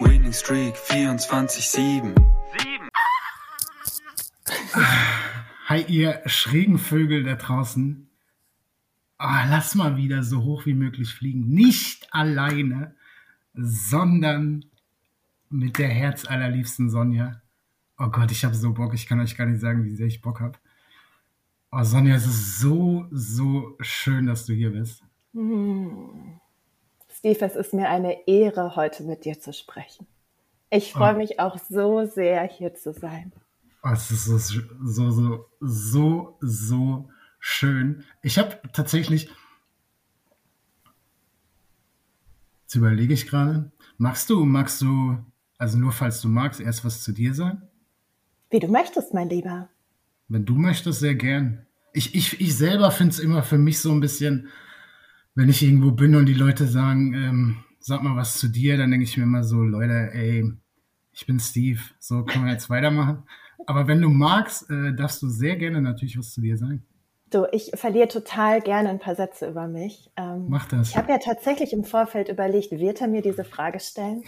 Winning Streak 24-7. Hi, ihr schrägen Vögel da draußen. Ah, lass mal wieder so hoch wie möglich fliegen. Nicht alleine, sondern mit der herzallerliebsten Sonja. Oh Gott, ich habe so Bock. Ich kann euch gar nicht sagen, wie sehr ich Bock habe. Oh, Sonja, es ist so, so schön, dass du hier bist. Hm. Steve, es ist mir eine Ehre, heute mit dir zu sprechen. Ich freue Oh. mich auch so sehr, hier zu sein. Oh, es ist so, so, so, so, so schön. Ich habe tatsächlich, jetzt überlege ich gerade, magst du, magst du, also nur falls du magst, erst was zu dir sagen? Wie du möchtest, mein Lieber. Wenn du möchtest, sehr gern. Ich, ich, ich selber finde es immer für mich so ein bisschen, wenn ich irgendwo bin und die Leute sagen, ähm, sag mal was zu dir, dann denke ich mir immer so, Leute, ey, ich bin Steve, so können wir jetzt weitermachen. Aber wenn du magst, äh, darfst du sehr gerne natürlich was zu dir sagen. Du, ich verliere total gerne ein paar Sätze über mich. Ähm, Mach das. Ich habe ja tatsächlich im Vorfeld überlegt, wird er mir diese Frage stellen?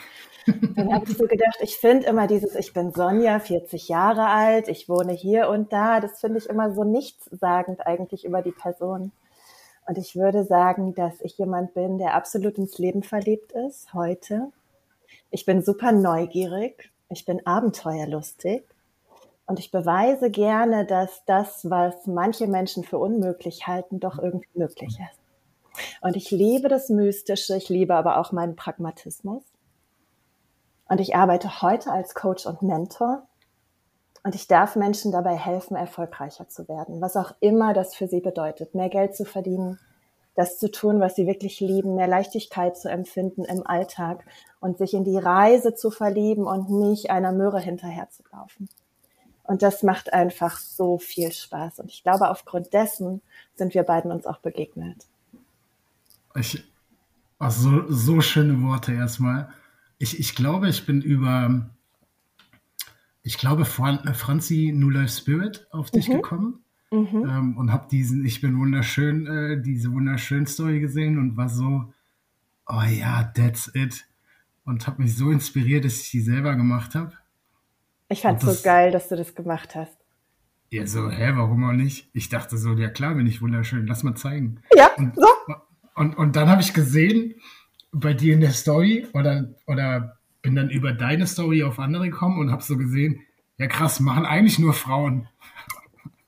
Dann habe ich so gedacht, ich finde immer dieses, ich bin Sonja, 40 Jahre alt, ich wohne hier und da, das finde ich immer so nichtssagend eigentlich über die Person. Und ich würde sagen, dass ich jemand bin, der absolut ins Leben verliebt ist, heute. Ich bin super neugierig, ich bin abenteuerlustig und ich beweise gerne, dass das, was manche Menschen für unmöglich halten, doch irgendwie möglich ist. Und ich liebe das Mystische, ich liebe aber auch meinen Pragmatismus. Und ich arbeite heute als Coach und Mentor. Und ich darf Menschen dabei helfen, erfolgreicher zu werden, was auch immer das für sie bedeutet, mehr Geld zu verdienen, das zu tun, was sie wirklich lieben, mehr Leichtigkeit zu empfinden im Alltag und sich in die Reise zu verlieben und nicht einer Möhre hinterher zu laufen. Und das macht einfach so viel Spaß. Und ich glaube, aufgrund dessen sind wir beiden uns auch begegnet. Ich, also so, so schöne Worte erstmal. Ich, ich glaube, ich bin über, ich glaube, Fran Franzi New Life Spirit auf dich Mhm. gekommen Mhm. ähm, und habe diesen Ich bin wunderschön, äh, diese wunderschönen Story gesehen und war so, oh ja, that's it. Und habe mich so inspiriert, dass ich die selber gemacht habe. Ich fand es so geil, dass du das gemacht hast. Ja, so, hä, warum auch nicht? Ich dachte so, ja klar, bin ich wunderschön, lass mal zeigen. Ja, Und, so. und, und dann habe ich gesehen, bei dir in der Story oder, oder bin dann über deine Story auf andere gekommen und habe so gesehen, ja krass, machen eigentlich nur Frauen.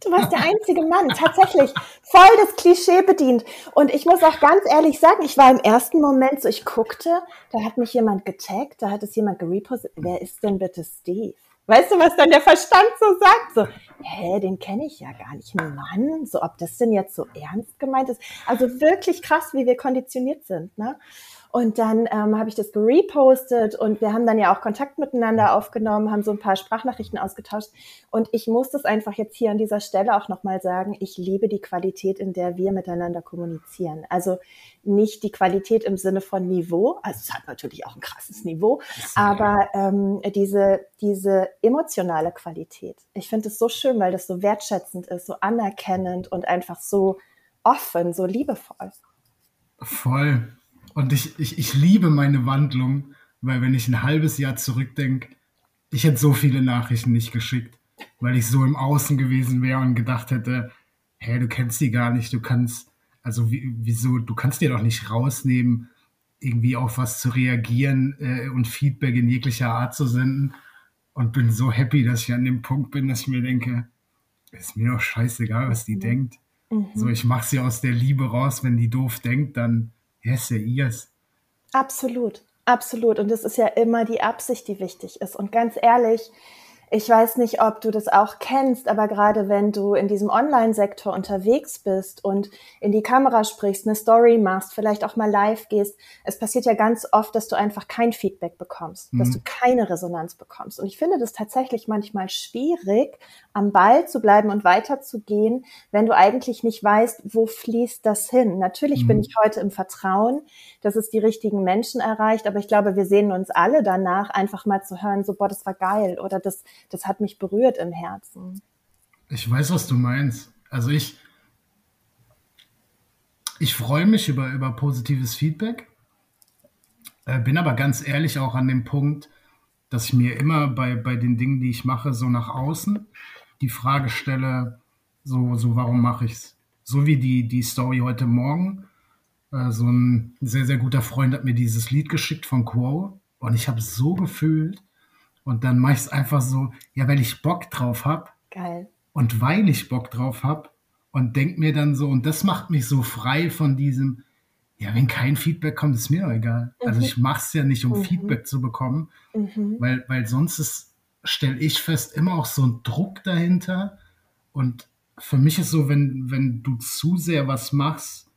Du warst der einzige Mann, tatsächlich voll das Klischee bedient. Und ich muss auch ganz ehrlich sagen, ich war im ersten Moment so, ich guckte, da hat mich jemand getaggt, da hat es jemand gerepostet. Wer ist denn bitte Steve? Weißt du, was dann der Verstand so sagt? So, hä, den kenne ich ja gar nicht. Mann, so ob das denn jetzt so ernst gemeint ist. Also wirklich krass, wie wir konditioniert sind. Ne? Und dann ähm, habe ich das gerepostet und wir haben dann ja auch Kontakt miteinander aufgenommen, haben so ein paar Sprachnachrichten ausgetauscht. Und ich muss das einfach jetzt hier an dieser Stelle auch nochmal sagen, ich liebe die Qualität, in der wir miteinander kommunizieren. Also nicht die Qualität im Sinne von Niveau, also es hat natürlich auch ein krasses Niveau, aber ähm, diese, diese emotionale Qualität. Ich finde es so schön, weil das so wertschätzend ist, so anerkennend und einfach so offen, so liebevoll. Voll. Und ich, ich, ich liebe meine Wandlung, weil wenn ich ein halbes Jahr zurückdenke, ich hätte so viele Nachrichten nicht geschickt, weil ich so im Außen gewesen wäre und gedacht hätte, hä, du kennst die gar nicht, du kannst, also wie, wieso, du kannst dir doch nicht rausnehmen, irgendwie auf was zu reagieren äh, und Feedback in jeglicher Art zu senden. und bin so happy, dass ich an dem Punkt bin, dass ich mir denke, ist mir doch scheißegal, was die mhm. denkt. Mhm. So, ich mache sie aus der Liebe raus. Wenn die doof denkt, dann ja ihrs. Absolut, absolut. Und es ist ja immer die Absicht, die wichtig ist. Und ganz ehrlich, ich weiß nicht, ob du das auch kennst, aber gerade wenn du in diesem Online-Sektor unterwegs bist und in die Kamera sprichst, eine Story machst, vielleicht auch mal live gehst, es passiert ja ganz oft, dass du einfach kein Feedback bekommst, mhm. dass du keine Resonanz bekommst. Und ich finde das tatsächlich manchmal schwierig, am Ball zu bleiben und weiterzugehen, wenn du eigentlich nicht weißt, wo fließt das hin. Natürlich mhm. bin ich heute im Vertrauen, dass es die richtigen Menschen erreicht, aber ich glaube, wir sehen uns alle danach, einfach mal zu hören, so, boah, das war geil oder das, das hat mich berührt im Herzen. Ich weiß, was du meinst. Also ich, ich freue mich über, über positives Feedback, äh, bin aber ganz ehrlich auch an dem Punkt, dass ich mir immer bei, bei den Dingen, die ich mache, so nach außen die Frage stelle, so, so warum mache ich es? So wie die, die Story heute Morgen. Äh, so ein sehr, sehr guter Freund hat mir dieses Lied geschickt von Quo und ich habe es so gefühlt. Und dann mache ich es einfach so, ja, weil ich Bock drauf habe. Geil. Und weil ich Bock drauf habe und denke mir dann so, und das macht mich so frei von diesem, ja, wenn kein Feedback kommt, ist mir doch egal. Also mhm. Also ich mache es ja nicht, um mhm. Feedback zu bekommen, mhm. weil, weil sonst ist stelle ich fest, immer auch so ein Druck dahinter. Und für mich ist so, wenn, wenn du zu sehr was machst,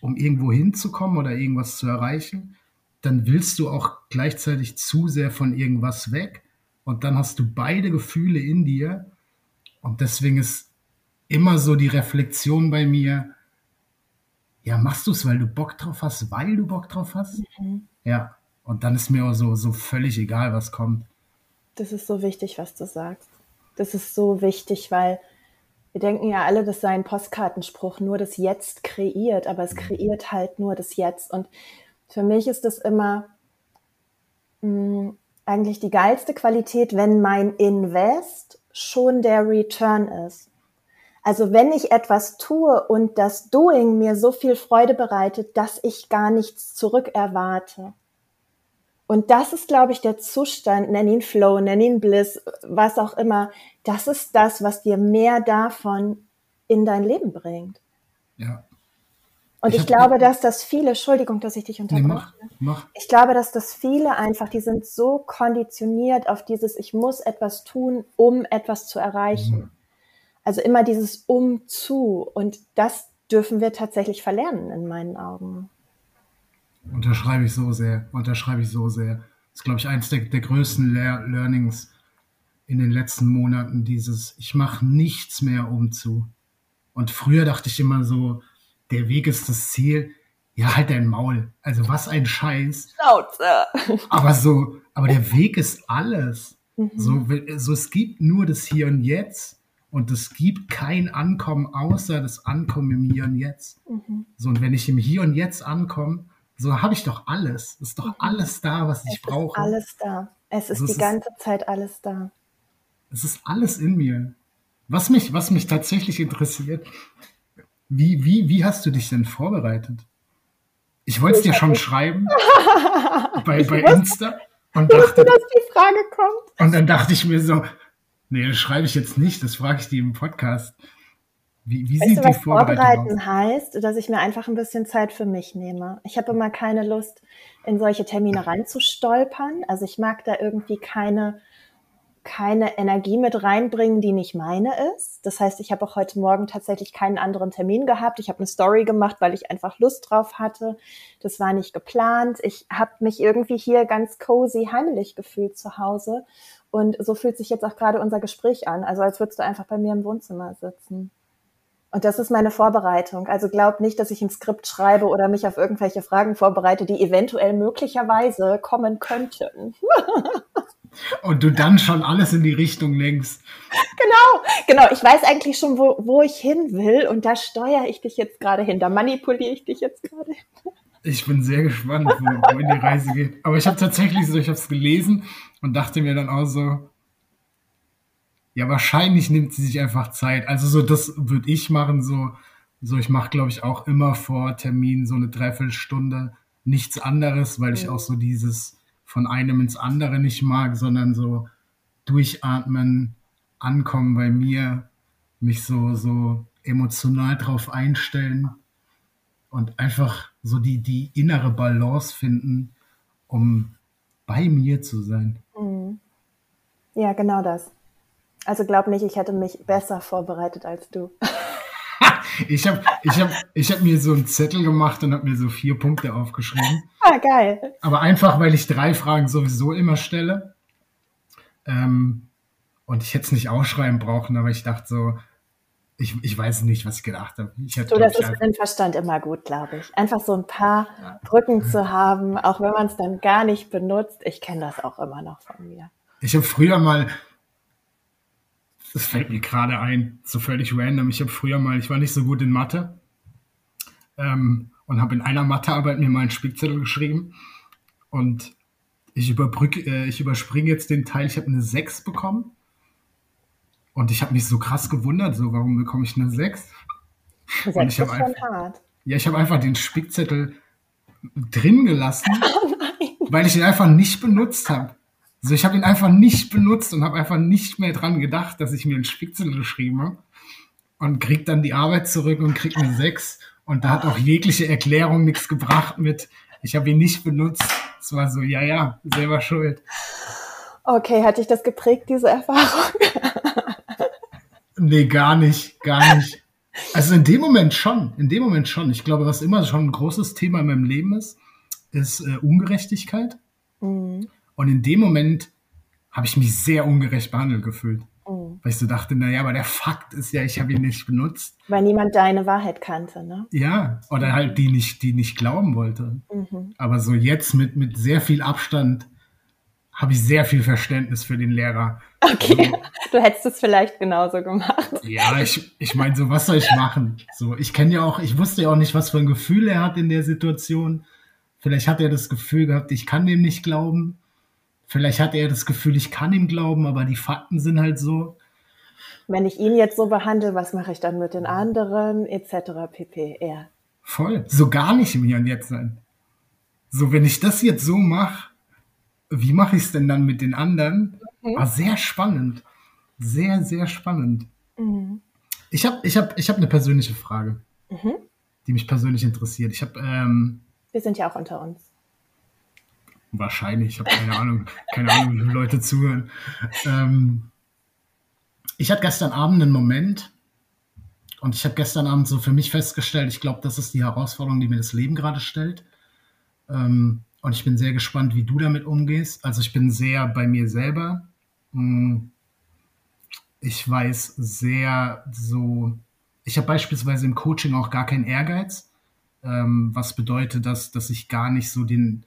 um irgendwo hinzukommen oder irgendwas zu erreichen, dann willst du auch gleichzeitig zu sehr von irgendwas weg. Und dann hast du beide Gefühle in dir. Und deswegen ist immer so die Reflexion bei mir, ja, machst du es, weil du Bock drauf hast, weil du Bock drauf hast? Mhm. Ja. Und dann ist mir auch so, so völlig egal, was kommt. Das ist so wichtig, was du sagst. Das ist so wichtig, weil wir denken ja alle, das sei ein Postkartenspruch, nur das Jetzt kreiert, aber es kreiert halt nur das Jetzt. Und für mich ist das immer mh, mm, eigentlich die geilste Qualität, wenn mein Invest schon der Return ist. Also wenn ich etwas tue und das Doing mir so viel Freude bereitet, dass ich gar nichts zurück erwarte. Und das ist, glaube ich, der Zustand, nenn ihn Flow, nenn ihn Bliss, was auch immer. Das ist das, was dir mehr davon in dein Leben bringt. Ja. Und ich, ich glaube, dass das viele, Entschuldigung, dass ich dich unterbreche. Nee, mach, mach. Ich glaube, dass das viele einfach, die sind so konditioniert auf dieses, ich muss etwas tun, um etwas zu erreichen. Mhm. Also immer dieses um zu. Und das dürfen wir tatsächlich verlernen, in meinen Augen. Unterschreibe ich so sehr, unterschreibe ich so sehr. Das ist, glaube ich, eines der, der größten Lear Learnings in den letzten Monaten, dieses, ich mache nichts mehr um zu. Und früher dachte ich immer so, der Weg ist das Ziel. Ja, halt dein Maul. Also was ein Scheiß. Schnauze. Aber so, aber der Weg ist alles. Mhm. So, so, es gibt nur das Hier und Jetzt und es gibt kein Ankommen außer das Ankommen im Hier und Jetzt. Mhm. So, und wenn ich im Hier und Jetzt ankomme, so habe ich doch alles. Es ist doch mhm. alles da, was ich es brauche. Ist alles da. Es ist also die ganze ist, Zeit alles da. Es ist alles in mir. Was mich, was mich tatsächlich interessiert, wie, wie, wie hast du dich denn vorbereitet? Ich wollte es dir schon schreiben bei, bei Insta und dachte, dass die Frage kommt. Und dann dachte ich mir so, nee, das schreibe ich jetzt nicht, das frage ich dir im Podcast. Wie, wie weißt sieht du, was Vorbereiten aus? heißt, dass ich mir einfach ein bisschen Zeit für mich nehme. Ich habe immer keine Lust, in solche Termine reinzustolpern. Also ich mag da irgendwie keine, keine Energie mit reinbringen, die nicht meine ist. Das heißt, ich habe auch heute Morgen tatsächlich keinen anderen Termin gehabt. Ich habe eine Story gemacht, weil ich einfach Lust drauf hatte. Das war nicht geplant. Ich habe mich irgendwie hier ganz cozy heimlich gefühlt zu Hause. Und so fühlt sich jetzt auch gerade unser Gespräch an. Also als würdest du einfach bei mir im Wohnzimmer sitzen. Und das ist meine Vorbereitung. Also glaub nicht, dass ich ein Skript schreibe oder mich auf irgendwelche Fragen vorbereite, die eventuell möglicherweise kommen könnten. Und du dann schon alles in die Richtung lenkst. Genau, genau. Ich weiß eigentlich schon, wo, wo ich hin will und da steuere ich dich jetzt gerade hin. Da manipuliere ich dich jetzt gerade hin. Ich bin sehr gespannt, wo, wo in die Reise geht. Aber ich habe tatsächlich so, ich habe es gelesen und dachte mir dann auch so, ja, wahrscheinlich nimmt sie sich einfach Zeit. Also so, das würde ich machen. So, so ich mache, glaube ich, auch immer vor Termin so eine Dreiviertelstunde nichts anderes, weil ich auch so dieses von einem ins andere nicht mag, sondern so Durchatmen, Ankommen bei mir, mich so, so emotional drauf einstellen und einfach so die, die innere Balance finden, um bei mir zu sein. Mhm. Ja, genau das. Also glaub nicht, ich hätte mich besser vorbereitet als du. ich habe ich hab, ich hab mir so einen Zettel gemacht und habe mir so vier Punkte aufgeschrieben. Ah, geil. Aber einfach, weil ich drei Fragen sowieso immer stelle. Ähm, und ich hätte es nicht ausschreiben brauchen, aber ich dachte so, ich, ich weiß nicht, was ich gedacht habe. Ich hätte, so, das ich, ist für den Verstand immer gut, glaube ich. Einfach so ein paar Brücken zu haben, auch wenn man es dann gar nicht benutzt. Ich kenne das auch immer noch von mir. Ich habe früher mal, das fällt mir gerade ein, so völlig random. Ich habe früher mal, ich war nicht so gut in Mathe ähm, und habe in einer Mathearbeit mir mal einen Spickzettel geschrieben und ich, überbrück, äh, ich überspringe jetzt den Teil, ich habe eine 6 bekommen und ich habe mich so krass gewundert, so warum bekomme ich eine 6? Das Und ich ist schon einfach, hart. ja, ich habe einfach den Spickzettel drin gelassen, Oh weil ich ihn einfach nicht benutzt habe. Also ich habe ihn einfach nicht benutzt und habe einfach nicht mehr dran gedacht, dass ich mir einen Spickzettel geschrieben habe und krieg dann die Arbeit zurück und krieg eine 6 und da hat auch jegliche Erklärung nichts gebracht mit, ich habe ihn nicht benutzt. Es war so, ja, ja, selber schuld. Okay, hat dich das geprägt, diese Erfahrung? Nee, gar nicht, gar nicht. Also in dem Moment schon, in dem Moment schon. Ich glaube, was immer schon ein großes Thema in meinem Leben ist, ist äh, Ungerechtigkeit. Mhm. Und in dem Moment habe ich mich sehr ungerecht behandelt gefühlt. Mhm. Weil ich so dachte, naja, aber der Fakt ist ja, ich habe ihn nicht benutzt. Weil niemand deine Wahrheit kannte, ne? Ja, oder halt die nicht, die nicht glauben wollte. Mhm. Aber so jetzt mit, mit sehr viel Abstand habe ich sehr viel Verständnis für den Lehrer. Okay, du hättest es vielleicht genauso gemacht. Ja, ich, ich meine, so was soll ich machen? So, ich kenne ja auch, ich wusste ja auch nicht, was für ein Gefühl er hat in der Situation. Vielleicht hat er das Gefühl gehabt, ich kann dem nicht glauben. Vielleicht hat er das Gefühl, ich kann ihm glauben, aber die Fakten sind halt so. Wenn ich ihn jetzt so behandle, was mache ich dann mit den anderen, etc. pp. Ja. Voll. So gar nicht im Hier und Jetzt sein. So, wenn ich das jetzt so mache, wie mache ich es denn dann mit den anderen? War sehr spannend. Sehr, sehr spannend. Mhm. Ich habe ich hab, ich hab eine persönliche Frage, Mhm. die mich persönlich interessiert. Ich habe ähm, Wir sind ja auch unter uns. Wahrscheinlich, ich habe keine Ahnung, keine Ahnung, wie viele Leute zuhören. Ähm, ich hatte gestern Abend einen Moment und ich habe gestern Abend so für mich festgestellt, ich glaube, das ist die Herausforderung, die mir das Leben gerade stellt. Ähm, und ich bin sehr gespannt, wie du damit umgehst. Also ich bin sehr bei mir selber. Hm, Ich weiß sehr so, ich habe beispielsweise im Coaching auch gar keinen Ehrgeiz, ähm, was bedeutet, dass, dass ich gar nicht so den,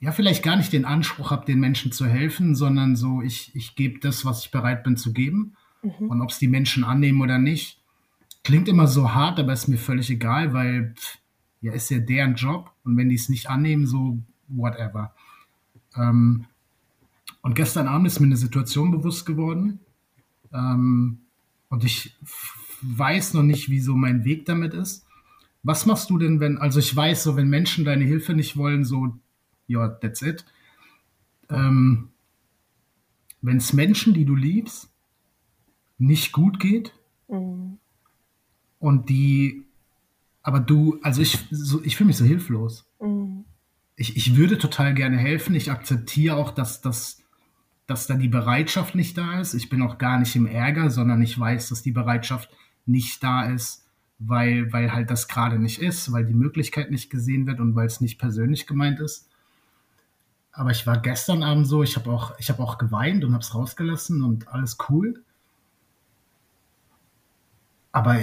ja, vielleicht gar nicht den Anspruch habe, den Menschen zu helfen, sondern so, ich, ich gebe das, was ich bereit bin zu geben. Und ob es die Menschen annehmen oder nicht, klingt immer so hart, aber ist mir völlig egal, weil pff, ja, ist ja deren Job. Und wenn die es nicht annehmen, so whatever. Ähm, und gestern Abend ist mir eine Situation bewusst geworden. Ähm, und ich weiß noch nicht, wie so mein Weg damit ist. Was machst du denn, wenn, also ich weiß so, wenn Menschen deine Hilfe nicht wollen, so, ja, that's it. Ähm, wenn es Menschen, die du liebst, nicht gut geht Mhm. und die, aber du, also ich, so, ich fühle mich so hilflos. Mhm. Ich, ich würde total gerne helfen. Ich akzeptiere auch, dass, dass, dass da die Bereitschaft nicht da ist. Ich bin auch gar nicht im Ärger, sondern ich weiß, dass die Bereitschaft nicht da ist, weil, weil halt das gerade nicht ist, weil die Möglichkeit nicht gesehen wird und weil es nicht persönlich gemeint ist. Aber ich war gestern Abend so, ich habe auch, ich habe auch geweint und habe es rausgelassen und alles cool. Aber,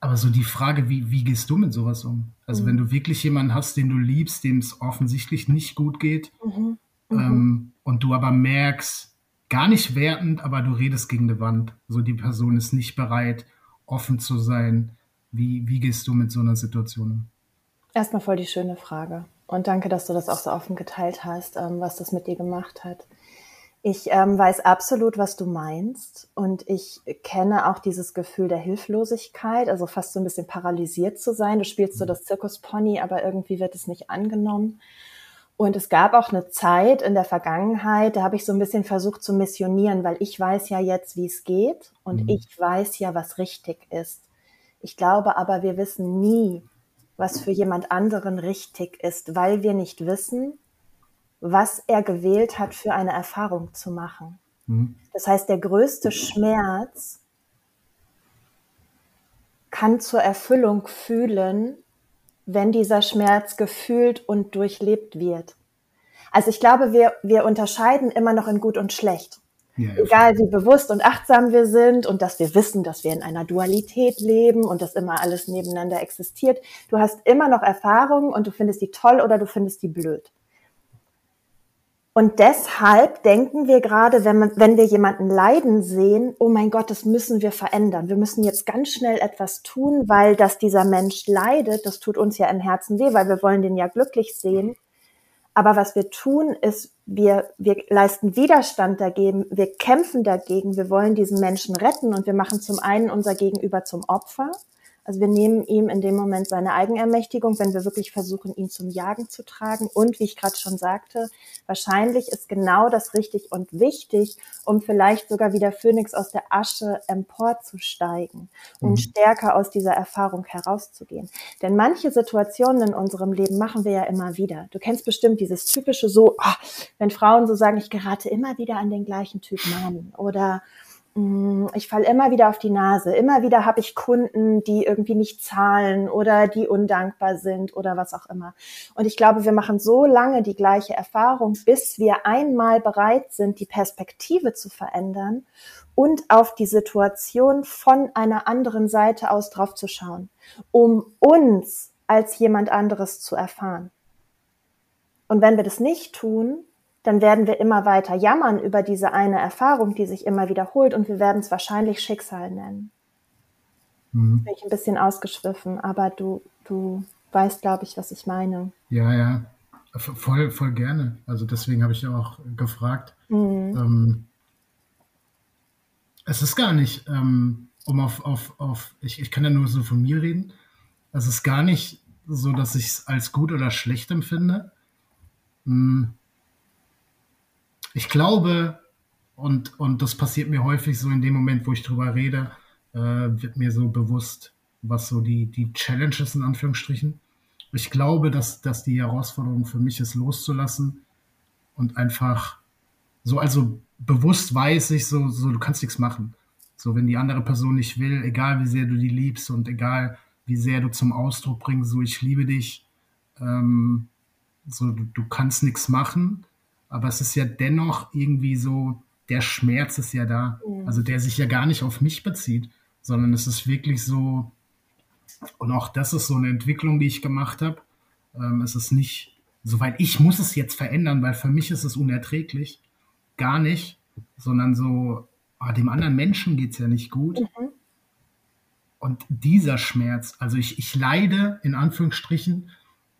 aber so die Frage, wie, wie gehst du mit sowas um? Also wenn du wirklich jemanden hast, den du liebst, dem es offensichtlich nicht gut geht, Mhm. ähm, und du aber merkst, gar nicht wertend, aber du redest gegen die Wand. So die Person ist nicht bereit, offen zu sein. Wie, wie gehst du mit so einer Situation um? Erstmal voll die schöne Frage. Und danke, dass du das auch so offen geteilt hast, ähm, was das mit dir gemacht hat. Ich ähm, weiß absolut, was du meinst. Und ich kenne auch dieses Gefühl der Hilflosigkeit, also fast so ein bisschen paralysiert zu sein. Du spielst so das Zirkuspony, aber irgendwie wird es nicht angenommen. Und es gab auch eine Zeit in der Vergangenheit, da habe ich so ein bisschen versucht zu missionieren, weil ich weiß ja jetzt, wie es geht und mhm. ich weiß ja, was richtig ist. Ich glaube aber, wir wissen nie, was für jemand anderen richtig ist, weil wir nicht wissen, was er gewählt hat, für eine Erfahrung zu machen. Mhm. Das heißt, der größte Schmerz kann zur Erfüllung fühlen, wenn dieser Schmerz gefühlt und durchlebt wird. Also ich glaube, wir, wir unterscheiden immer noch in gut und schlecht. Ja, Egal wie bewusst und achtsam wir sind und dass wir wissen, dass wir in einer Dualität leben und dass immer alles nebeneinander existiert. Du hast immer noch Erfahrungen und du findest die toll oder du findest die blöd. Und deshalb denken wir gerade, wenn, man, wenn wir jemanden leiden sehen, oh mein Gott, das müssen wir verändern. Wir müssen jetzt ganz schnell etwas tun, weil dass dieser Mensch leidet, das tut uns ja im Herzen weh, weil wir wollen den ja glücklich sehen. Aber was wir tun, ist, wir, wir leisten Widerstand dagegen, wir kämpfen dagegen, wir wollen diesen Menschen retten und wir machen zum einen unser Gegenüber zum Opfer also wir nehmen ihm in dem Moment seine Eigenermächtigung, wenn wir wirklich versuchen, ihn zum Jagen zu tragen. Und wie ich gerade schon sagte, wahrscheinlich ist genau das richtig und wichtig, um vielleicht sogar wie der Phönix aus der Asche emporzusteigen, um mhm. stärker aus dieser Erfahrung herauszugehen. Denn manche Situationen in unserem Leben machen wir ja immer wieder. Du kennst bestimmt dieses typische so, oh, wenn Frauen so sagen, ich gerate immer wieder an den gleichen Typ Mann oder ich falle immer wieder auf die Nase. Immer wieder habe ich Kunden, die irgendwie nicht zahlen oder die undankbar sind oder was auch immer. Und ich glaube, wir machen so lange die gleiche Erfahrung, bis wir einmal bereit sind, die Perspektive zu verändern und auf die Situation von einer anderen Seite aus drauf zu schauen, um uns als jemand anderes zu erfahren. Und wenn wir das nicht tun, dann werden wir immer weiter jammern über diese eine Erfahrung, die sich immer wiederholt und wir werden es wahrscheinlich Schicksal nennen. Mhm. Bin ich ein bisschen ausgeschwiffen, aber du, du weißt, glaube ich, was ich meine. Ja, ja, voll, voll gerne. Also deswegen habe ich ja auch gefragt. Mhm. Ähm, es ist gar nicht, ähm, um auf, auf, auf ich, ich kann ja nur so von mir reden, es ist gar nicht so, dass ich es als gut oder schlecht empfinde. Mhm ich glaube, und, und das passiert mir häufig so in dem Moment, wo ich drüber rede, äh, wird mir so bewusst, was so die, die Challenges in Anführungsstrichen. Ich glaube, dass, dass die Herausforderung für mich ist, loszulassen und einfach so, also bewusst weiß ich so, so du kannst nichts machen. So, wenn die andere Person nicht will, egal wie sehr du die liebst und egal wie sehr du zum Ausdruck bringst, so ich liebe dich, ähm, so du, du kannst nichts machen aber es ist ja dennoch irgendwie so, der Schmerz ist ja da. Mhm. Also der sich ja gar nicht auf mich bezieht, sondern es ist wirklich so, und auch das ist so eine Entwicklung, die ich gemacht habe. Ähm, es ist nicht, soweit ich muss es jetzt verändern, weil für mich ist es unerträglich. Gar nicht, sondern so, oh, dem anderen Menschen geht es ja nicht gut. Mhm. Und dieser Schmerz, also ich, ich leide in Anführungsstrichen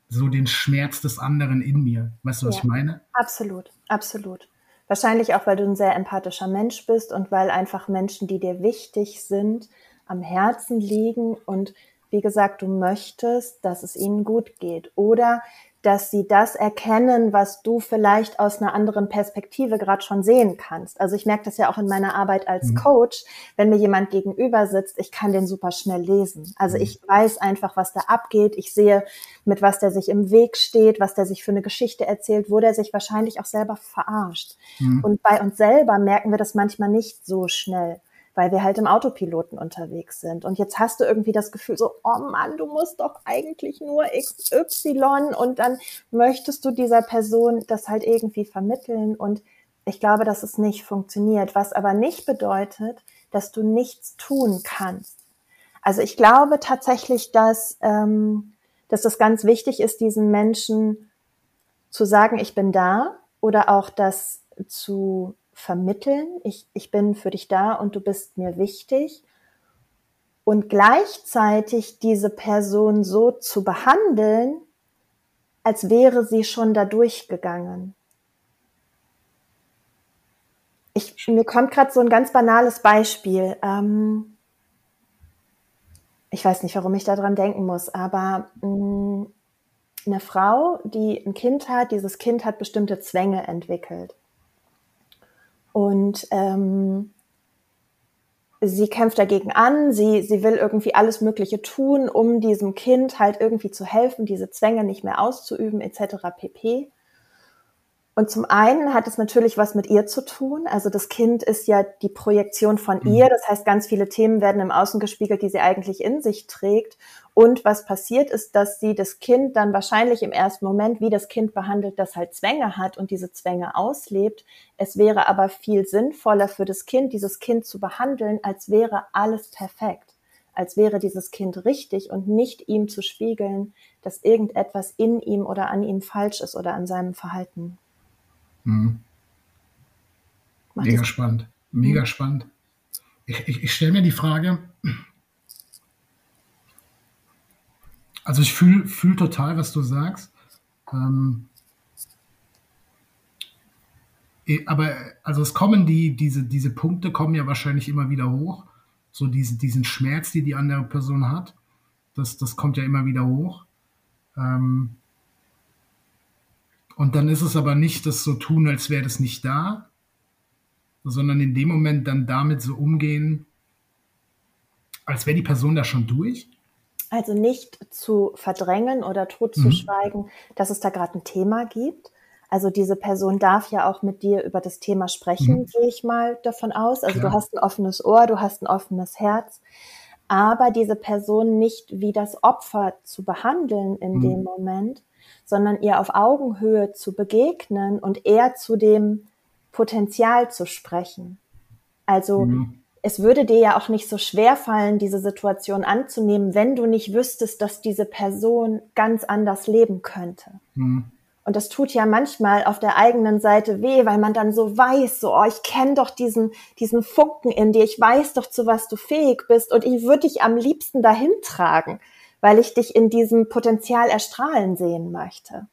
so den Schmerz des anderen in mir. Weißt du, was ja, ich meine? Absolut, absolut. Wahrscheinlich auch, weil du ein sehr empathischer Mensch bist und weil einfach Menschen, die dir wichtig sind, am Herzen liegen und wie gesagt, du möchtest, dass es ihnen gut geht. Oder dass sie das erkennen, was du vielleicht aus einer anderen Perspektive gerade schon sehen kannst. Also ich merke das ja auch in meiner Arbeit als mhm. Coach, wenn mir jemand gegenüber sitzt, ich kann den super schnell lesen. Also mhm. ich weiß einfach, was da abgeht. Ich sehe, mit was der sich im Weg steht, was der sich für eine Geschichte erzählt, wo der sich wahrscheinlich auch selber verarscht. Mhm. Und bei uns selber merken wir das manchmal nicht so schnell weil wir halt im Autopiloten unterwegs sind. Und jetzt hast du irgendwie das Gefühl so, oh Mann, du musst doch eigentlich nur XY und dann möchtest du dieser Person das halt irgendwie vermitteln. Und ich glaube, dass es nicht funktioniert, was aber nicht bedeutet, dass du nichts tun kannst. Also ich glaube tatsächlich, dass, ähm, dass es ganz wichtig ist, diesen Menschen zu sagen, ich bin da oder auch das zu vermitteln. Ich, ich bin für dich da und du bist mir wichtig. Und gleichzeitig diese Person so zu behandeln, als wäre sie schon da durchgegangen. Ich, mir kommt gerade so ein ganz banales Beispiel. Ähm, ich weiß nicht, warum ich daran denken muss, aber mh, mm, eine Frau, die ein Kind hat. Dieses Kind hat bestimmte Zwänge entwickelt. Und ähm, sie kämpft dagegen an, sie, sie will irgendwie alles Mögliche tun, um diesem Kind halt irgendwie zu helfen, diese Zwänge nicht mehr auszuüben, etc. pp. Und zum einen hat es natürlich was mit ihr zu tun. Also das Kind ist ja die Projektion von mhm. ihr. Das heißt, ganz viele Themen werden im Außen gespiegelt, die sie eigentlich in sich trägt. Und was passiert ist, dass sie das Kind dann wahrscheinlich im ersten Moment, wie das Kind behandelt, das halt Zwänge hat und diese Zwänge auslebt. Es wäre aber viel sinnvoller für das Kind, dieses Kind zu behandeln, als wäre alles perfekt. Als wäre dieses Kind richtig und nicht ihm zu spiegeln, dass irgendetwas in ihm oder an ihm falsch ist oder an seinem Verhalten. Mhm. Mega spannend. Mega mhm. spannend. Ich, ich, ich stelle mir die Frage, also ich fühle fühl total, was du sagst. Ähm, aber also es kommen die, diese, diese Punkte kommen ja wahrscheinlich immer wieder hoch. So diese, diesen Schmerz, die die andere Person hat, das, das kommt ja immer wieder hoch. Ähm, und dann ist es aber nicht das so tun, als wäre das nicht da, sondern in dem Moment dann damit so umgehen, als wäre die Person da schon durch. Also nicht zu verdrängen oder totzuschweigen, mhm. dass es da gerade ein Thema gibt. Also diese Person darf ja auch mit dir über das Thema sprechen, mhm. gehe ich mal davon aus. Also Klar. du hast ein offenes Ohr, du hast ein offenes Herz. Aber diese Person nicht wie das Opfer zu behandeln in mhm. dem Moment, sondern ihr auf Augenhöhe zu begegnen und eher zu dem Potenzial zu sprechen. Also mhm. Es würde dir ja auch nicht so schwer fallen, diese Situation anzunehmen, wenn du nicht wüsstest, dass diese Person ganz anders leben könnte. Mhm. Und das tut ja manchmal auf der eigenen Seite weh, weil man dann so weiß, so, oh, ich kenne doch diesen, diesen Funken in dir, ich weiß doch, zu was du fähig bist und ich würde dich am liebsten dahin tragen weil ich dich in diesem Potenzial erstrahlen sehen möchte.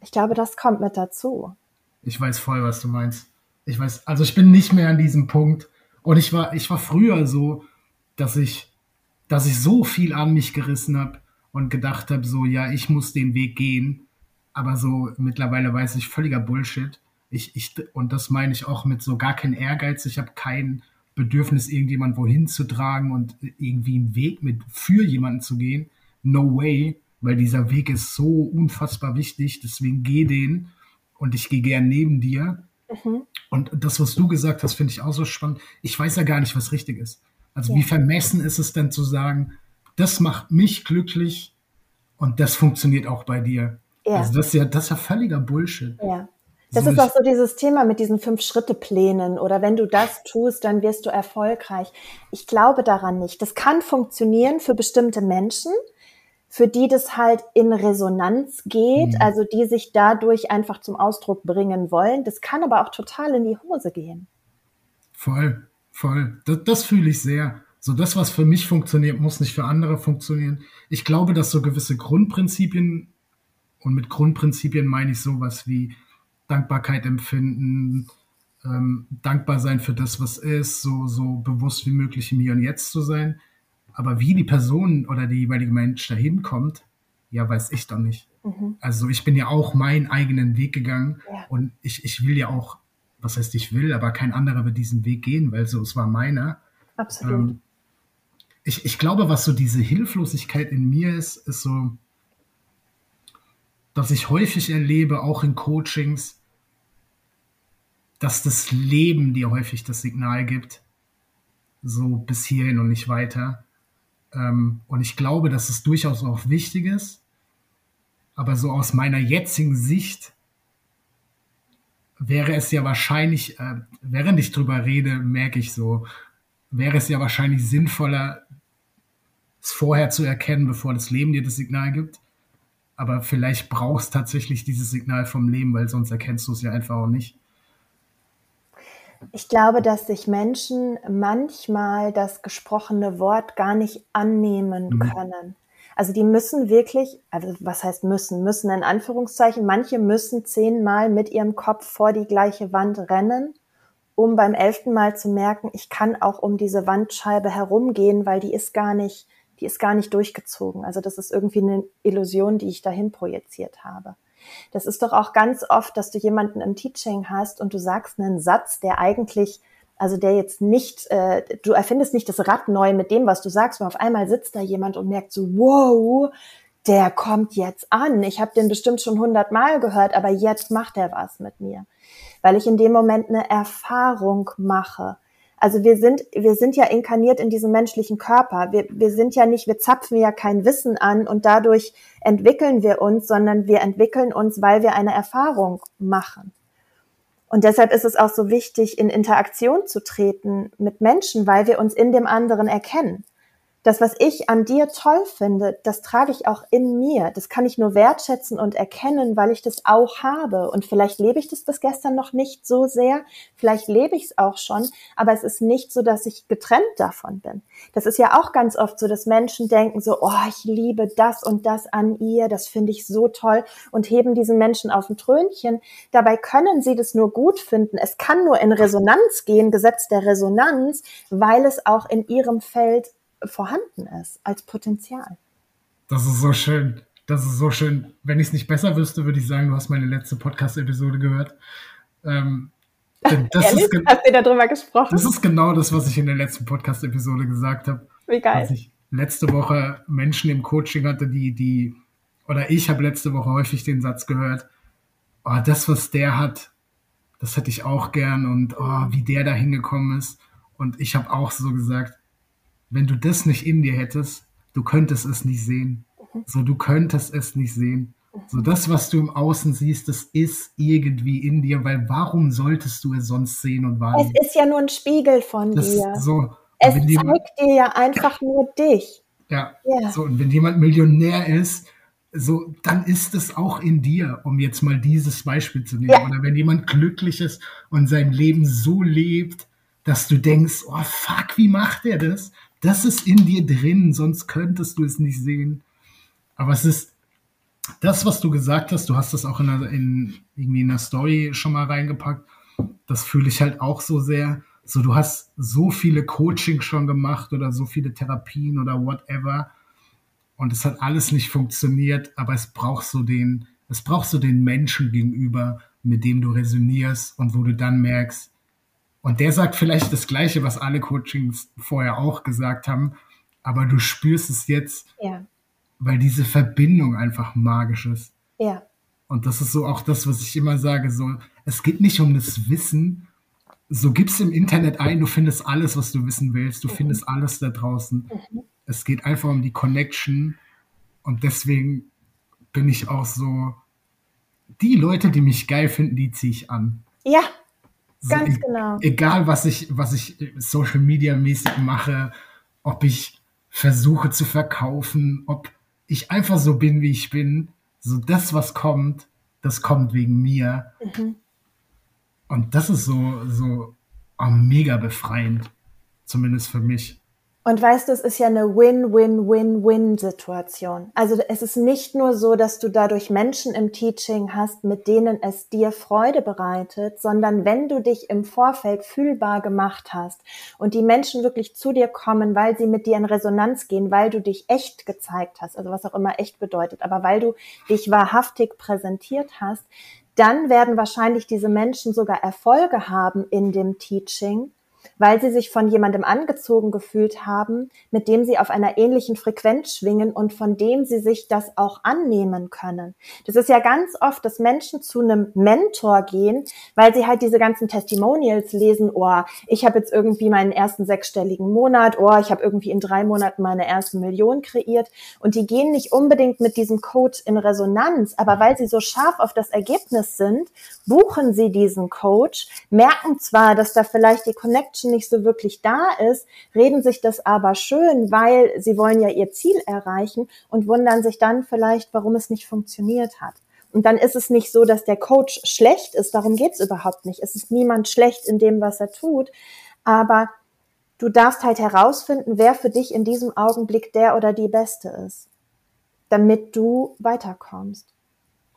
Ich glaube, das kommt mit dazu. Ich weiß voll, was du meinst. Ich weiß, also ich bin nicht mehr an diesem Punkt. Und ich war, ich war früher so, dass ich, dass ich so viel an mich gerissen habe und gedacht habe, so, ja, ich muss den Weg gehen. Aber so mittlerweile weiß ich völliger Bullshit. Ich, ich, und das meine ich auch mit so gar kein Ehrgeiz. Ich habe keinen Bedürfnis, irgendjemand wohin zu tragen und irgendwie einen Weg mit für jemanden zu gehen. No way, weil dieser Weg ist so unfassbar wichtig. Deswegen geh den und ich gehe gern neben dir. Mhm. Und das, was du gesagt hast, finde ich auch so spannend. Ich weiß ja gar nicht, was richtig ist. Also ja. wie vermessen ist es denn zu sagen, das macht mich glücklich und das funktioniert auch bei dir. Ja. Also das ist ja, das ist ja völliger Bullshit. Ja. Das ist auch so dieses Thema mit diesen Fünf-Schritte-Plänen oder wenn du das tust, dann wirst du erfolgreich. Ich glaube daran nicht. Das kann funktionieren für bestimmte Menschen, für die das halt in Resonanz geht, mhm. also die sich dadurch einfach zum Ausdruck bringen wollen. Das kann aber auch total in die Hose gehen. Voll, voll. Das, das fühle ich sehr. So das, was für mich funktioniert, muss nicht für andere funktionieren. Ich glaube, dass so gewisse Grundprinzipien, und mit Grundprinzipien meine ich sowas wie, Dankbarkeit empfinden, ähm, dankbar sein für das, was ist, so, so bewusst wie möglich im Hier und Jetzt zu sein. Aber wie die Person oder der jeweilige Mensch dahin kommt, ja, weiß ich doch nicht. Mhm. Also ich bin ja auch meinen eigenen Weg gegangen ja. und ich, ich will ja auch, was heißt ich will, aber kein anderer wird diesen Weg gehen, weil so es war meiner. Absolut. Ähm, ich, ich glaube, was so diese Hilflosigkeit in mir ist, ist so, dass ich häufig erlebe, auch in Coachings, dass das Leben dir häufig das Signal gibt, so bis hierhin und nicht weiter. Ähm, und ich glaube, dass es durchaus auch wichtig ist, aber so aus meiner jetzigen Sicht wäre es ja wahrscheinlich, äh, während ich drüber rede, merke ich so, wäre es ja wahrscheinlich sinnvoller, es vorher zu erkennen, bevor das Leben dir das Signal gibt. Aber vielleicht brauchst tatsächlich dieses Signal vom Leben, weil sonst erkennst du es ja einfach auch nicht. Ich glaube, dass sich Menschen manchmal das gesprochene Wort gar nicht annehmen mhm. können. Also die müssen wirklich, also was heißt müssen, müssen in Anführungszeichen, manche müssen zehnmal mit ihrem Kopf vor die gleiche Wand rennen, um beim elften Mal zu merken, ich kann auch um diese Wandscheibe herumgehen, weil die ist gar nicht die ist gar nicht durchgezogen. Also das ist irgendwie eine Illusion, die ich dahin projiziert habe. Das ist doch auch ganz oft, dass du jemanden im Teaching hast und du sagst einen Satz, der eigentlich, also der jetzt nicht, äh, du erfindest nicht das Rad neu mit dem, was du sagst, und auf einmal sitzt da jemand und merkt so, wow, der kommt jetzt an. Ich habe den bestimmt schon hundertmal gehört, aber jetzt macht er was mit mir, weil ich in dem Moment eine Erfahrung mache. Also wir sind, wir sind ja inkarniert in diesem menschlichen Körper. Wir, wir sind ja nicht, wir zapfen ja kein Wissen an und dadurch entwickeln wir uns, sondern wir entwickeln uns, weil wir eine Erfahrung machen. Und deshalb ist es auch so wichtig, in Interaktion zu treten mit Menschen, weil wir uns in dem anderen erkennen das, was ich an dir toll finde, das trage ich auch in mir. Das kann ich nur wertschätzen und erkennen, weil ich das auch habe. Und vielleicht lebe ich das bis gestern noch nicht so sehr, vielleicht lebe ich es auch schon, aber es ist nicht so, dass ich getrennt davon bin. Das ist ja auch ganz oft so, dass Menschen denken so, oh, ich liebe das und das an ihr, das finde ich so toll und heben diesen Menschen auf ein Trönchen. Dabei können sie das nur gut finden. Es kann nur in Resonanz gehen, Gesetz der Resonanz, weil es auch in ihrem Feld vorhanden ist als Potenzial. Das ist so schön. Das ist so schön. Wenn ich es nicht besser wüsste, würde ich sagen, du hast meine letzte Podcast-Episode gehört. Ähm, das ist Hast du darüber gesprochen? Das ist genau das, was ich in der letzten Podcast-Episode gesagt habe. Wie geil. Als ich letzte Woche Menschen im Coaching hatte, die, die, oder ich habe letzte Woche häufig den Satz gehört, oh, das, was der hat, das hätte ich auch gern und oh, wie der da hingekommen ist. Und ich habe auch so gesagt, wenn du das nicht in dir hättest, du könntest es nicht sehen. So, du könntest es nicht sehen. So, das, was du im Außen siehst, das ist irgendwie in dir, weil warum solltest du es sonst sehen und wahrnehmen? Es ist ja nur ein Spiegel von das dir. So, es zeigt jemand, dir ja einfach nur dich. Ja, ja. So, und wenn jemand Millionär ist, so, dann ist es auch in dir, um jetzt mal dieses Beispiel zu nehmen. Ja. Oder wenn jemand glücklich ist und sein Leben so lebt, dass du denkst, oh fuck, wie macht er das? Das ist in dir drin, sonst könntest du es nicht sehen. Aber es ist das, was du gesagt hast, du hast das auch in, einer, in irgendwie in der Story schon mal reingepackt. Das fühle ich halt auch so sehr. So, du hast so viele Coaching schon gemacht oder so viele Therapien oder whatever. Und es hat alles nicht funktioniert, aber es braucht so den, es braucht so den Menschen gegenüber, mit dem du resonierst und wo du dann merkst, und der sagt vielleicht das Gleiche, was alle Coachings vorher auch gesagt haben, aber du spürst es jetzt, ja. weil diese Verbindung einfach magisch ist. Ja. Und das ist so auch das, was ich immer sage, so, es geht nicht um das Wissen, so gibst im Internet ein, du findest alles, was du wissen willst, du mhm. findest alles da draußen. Mhm. Es geht einfach um die Connection und deswegen bin ich auch so, die Leute, die mich geil finden, die ziehe ich an. Ja, Ganz e genau. Egal, was ich, was ich Social Media mäßig mache, ob ich versuche zu verkaufen, ob ich einfach so bin, wie ich bin, so das, was kommt, das kommt wegen mir. Mhm. Und das ist so, so oh, mega befreiend, zumindest für mich. Und weißt du, es ist ja eine Win-Win-Win-Win-Situation. Also es ist nicht nur so, dass du dadurch Menschen im Teaching hast, mit denen es dir Freude bereitet, sondern wenn du dich im Vorfeld fühlbar gemacht hast und die Menschen wirklich zu dir kommen, weil sie mit dir in Resonanz gehen, weil du dich echt gezeigt hast, also was auch immer echt bedeutet, aber weil du dich wahrhaftig präsentiert hast, dann werden wahrscheinlich diese Menschen sogar Erfolge haben in dem Teaching weil sie sich von jemandem angezogen gefühlt haben, mit dem sie auf einer ähnlichen Frequenz schwingen und von dem sie sich das auch annehmen können. Das ist ja ganz oft, dass Menschen zu einem Mentor gehen, weil sie halt diese ganzen Testimonials lesen, oh, ich habe jetzt irgendwie meinen ersten sechsstelligen Monat, oh, ich habe irgendwie in drei Monaten meine erste Million kreiert und die gehen nicht unbedingt mit diesem Coach in Resonanz, aber weil sie so scharf auf das Ergebnis sind, buchen sie diesen Coach, merken zwar, dass da vielleicht die Connection Menschen nicht so wirklich da ist, reden sich das aber schön, weil sie wollen ja ihr Ziel erreichen und wundern sich dann vielleicht, warum es nicht funktioniert hat. Und dann ist es nicht so, dass der Coach schlecht ist, darum geht's überhaupt nicht. Es ist niemand schlecht in dem, was er tut, aber du darfst halt herausfinden, wer für dich in diesem Augenblick der oder die Beste ist, damit du weiterkommst.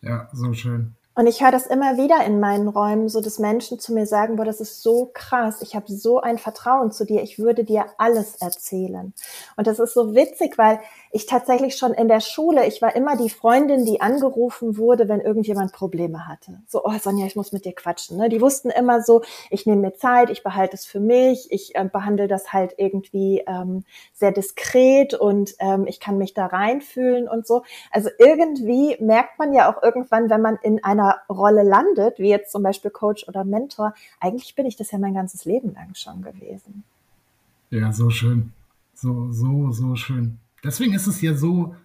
Ja, so schön. Und ich höre das immer wieder in meinen Räumen, so dass Menschen zu mir sagen, boah, das ist so krass, ich habe so ein Vertrauen zu dir, ich würde dir alles erzählen. Und das ist so witzig, weil ich tatsächlich schon in der Schule, ich war immer die Freundin, die angerufen wurde, wenn irgendjemand Probleme hatte. So, oh Sonja, ich muss mit dir quatschen. Ne? Die wussten immer so, ich nehme mir Zeit, ich behalte es für mich, ich äh, behandle das halt irgendwie ähm, sehr diskret und ähm, ich kann mich da reinfühlen und so. Also irgendwie merkt man ja auch irgendwann, wenn man in einer Rolle landet, wie jetzt zum Beispiel Coach oder Mentor, eigentlich bin ich das ja mein ganzes Leben lang schon gewesen. Ja, so schön. So, so, so schön. Deswegen ist es ja so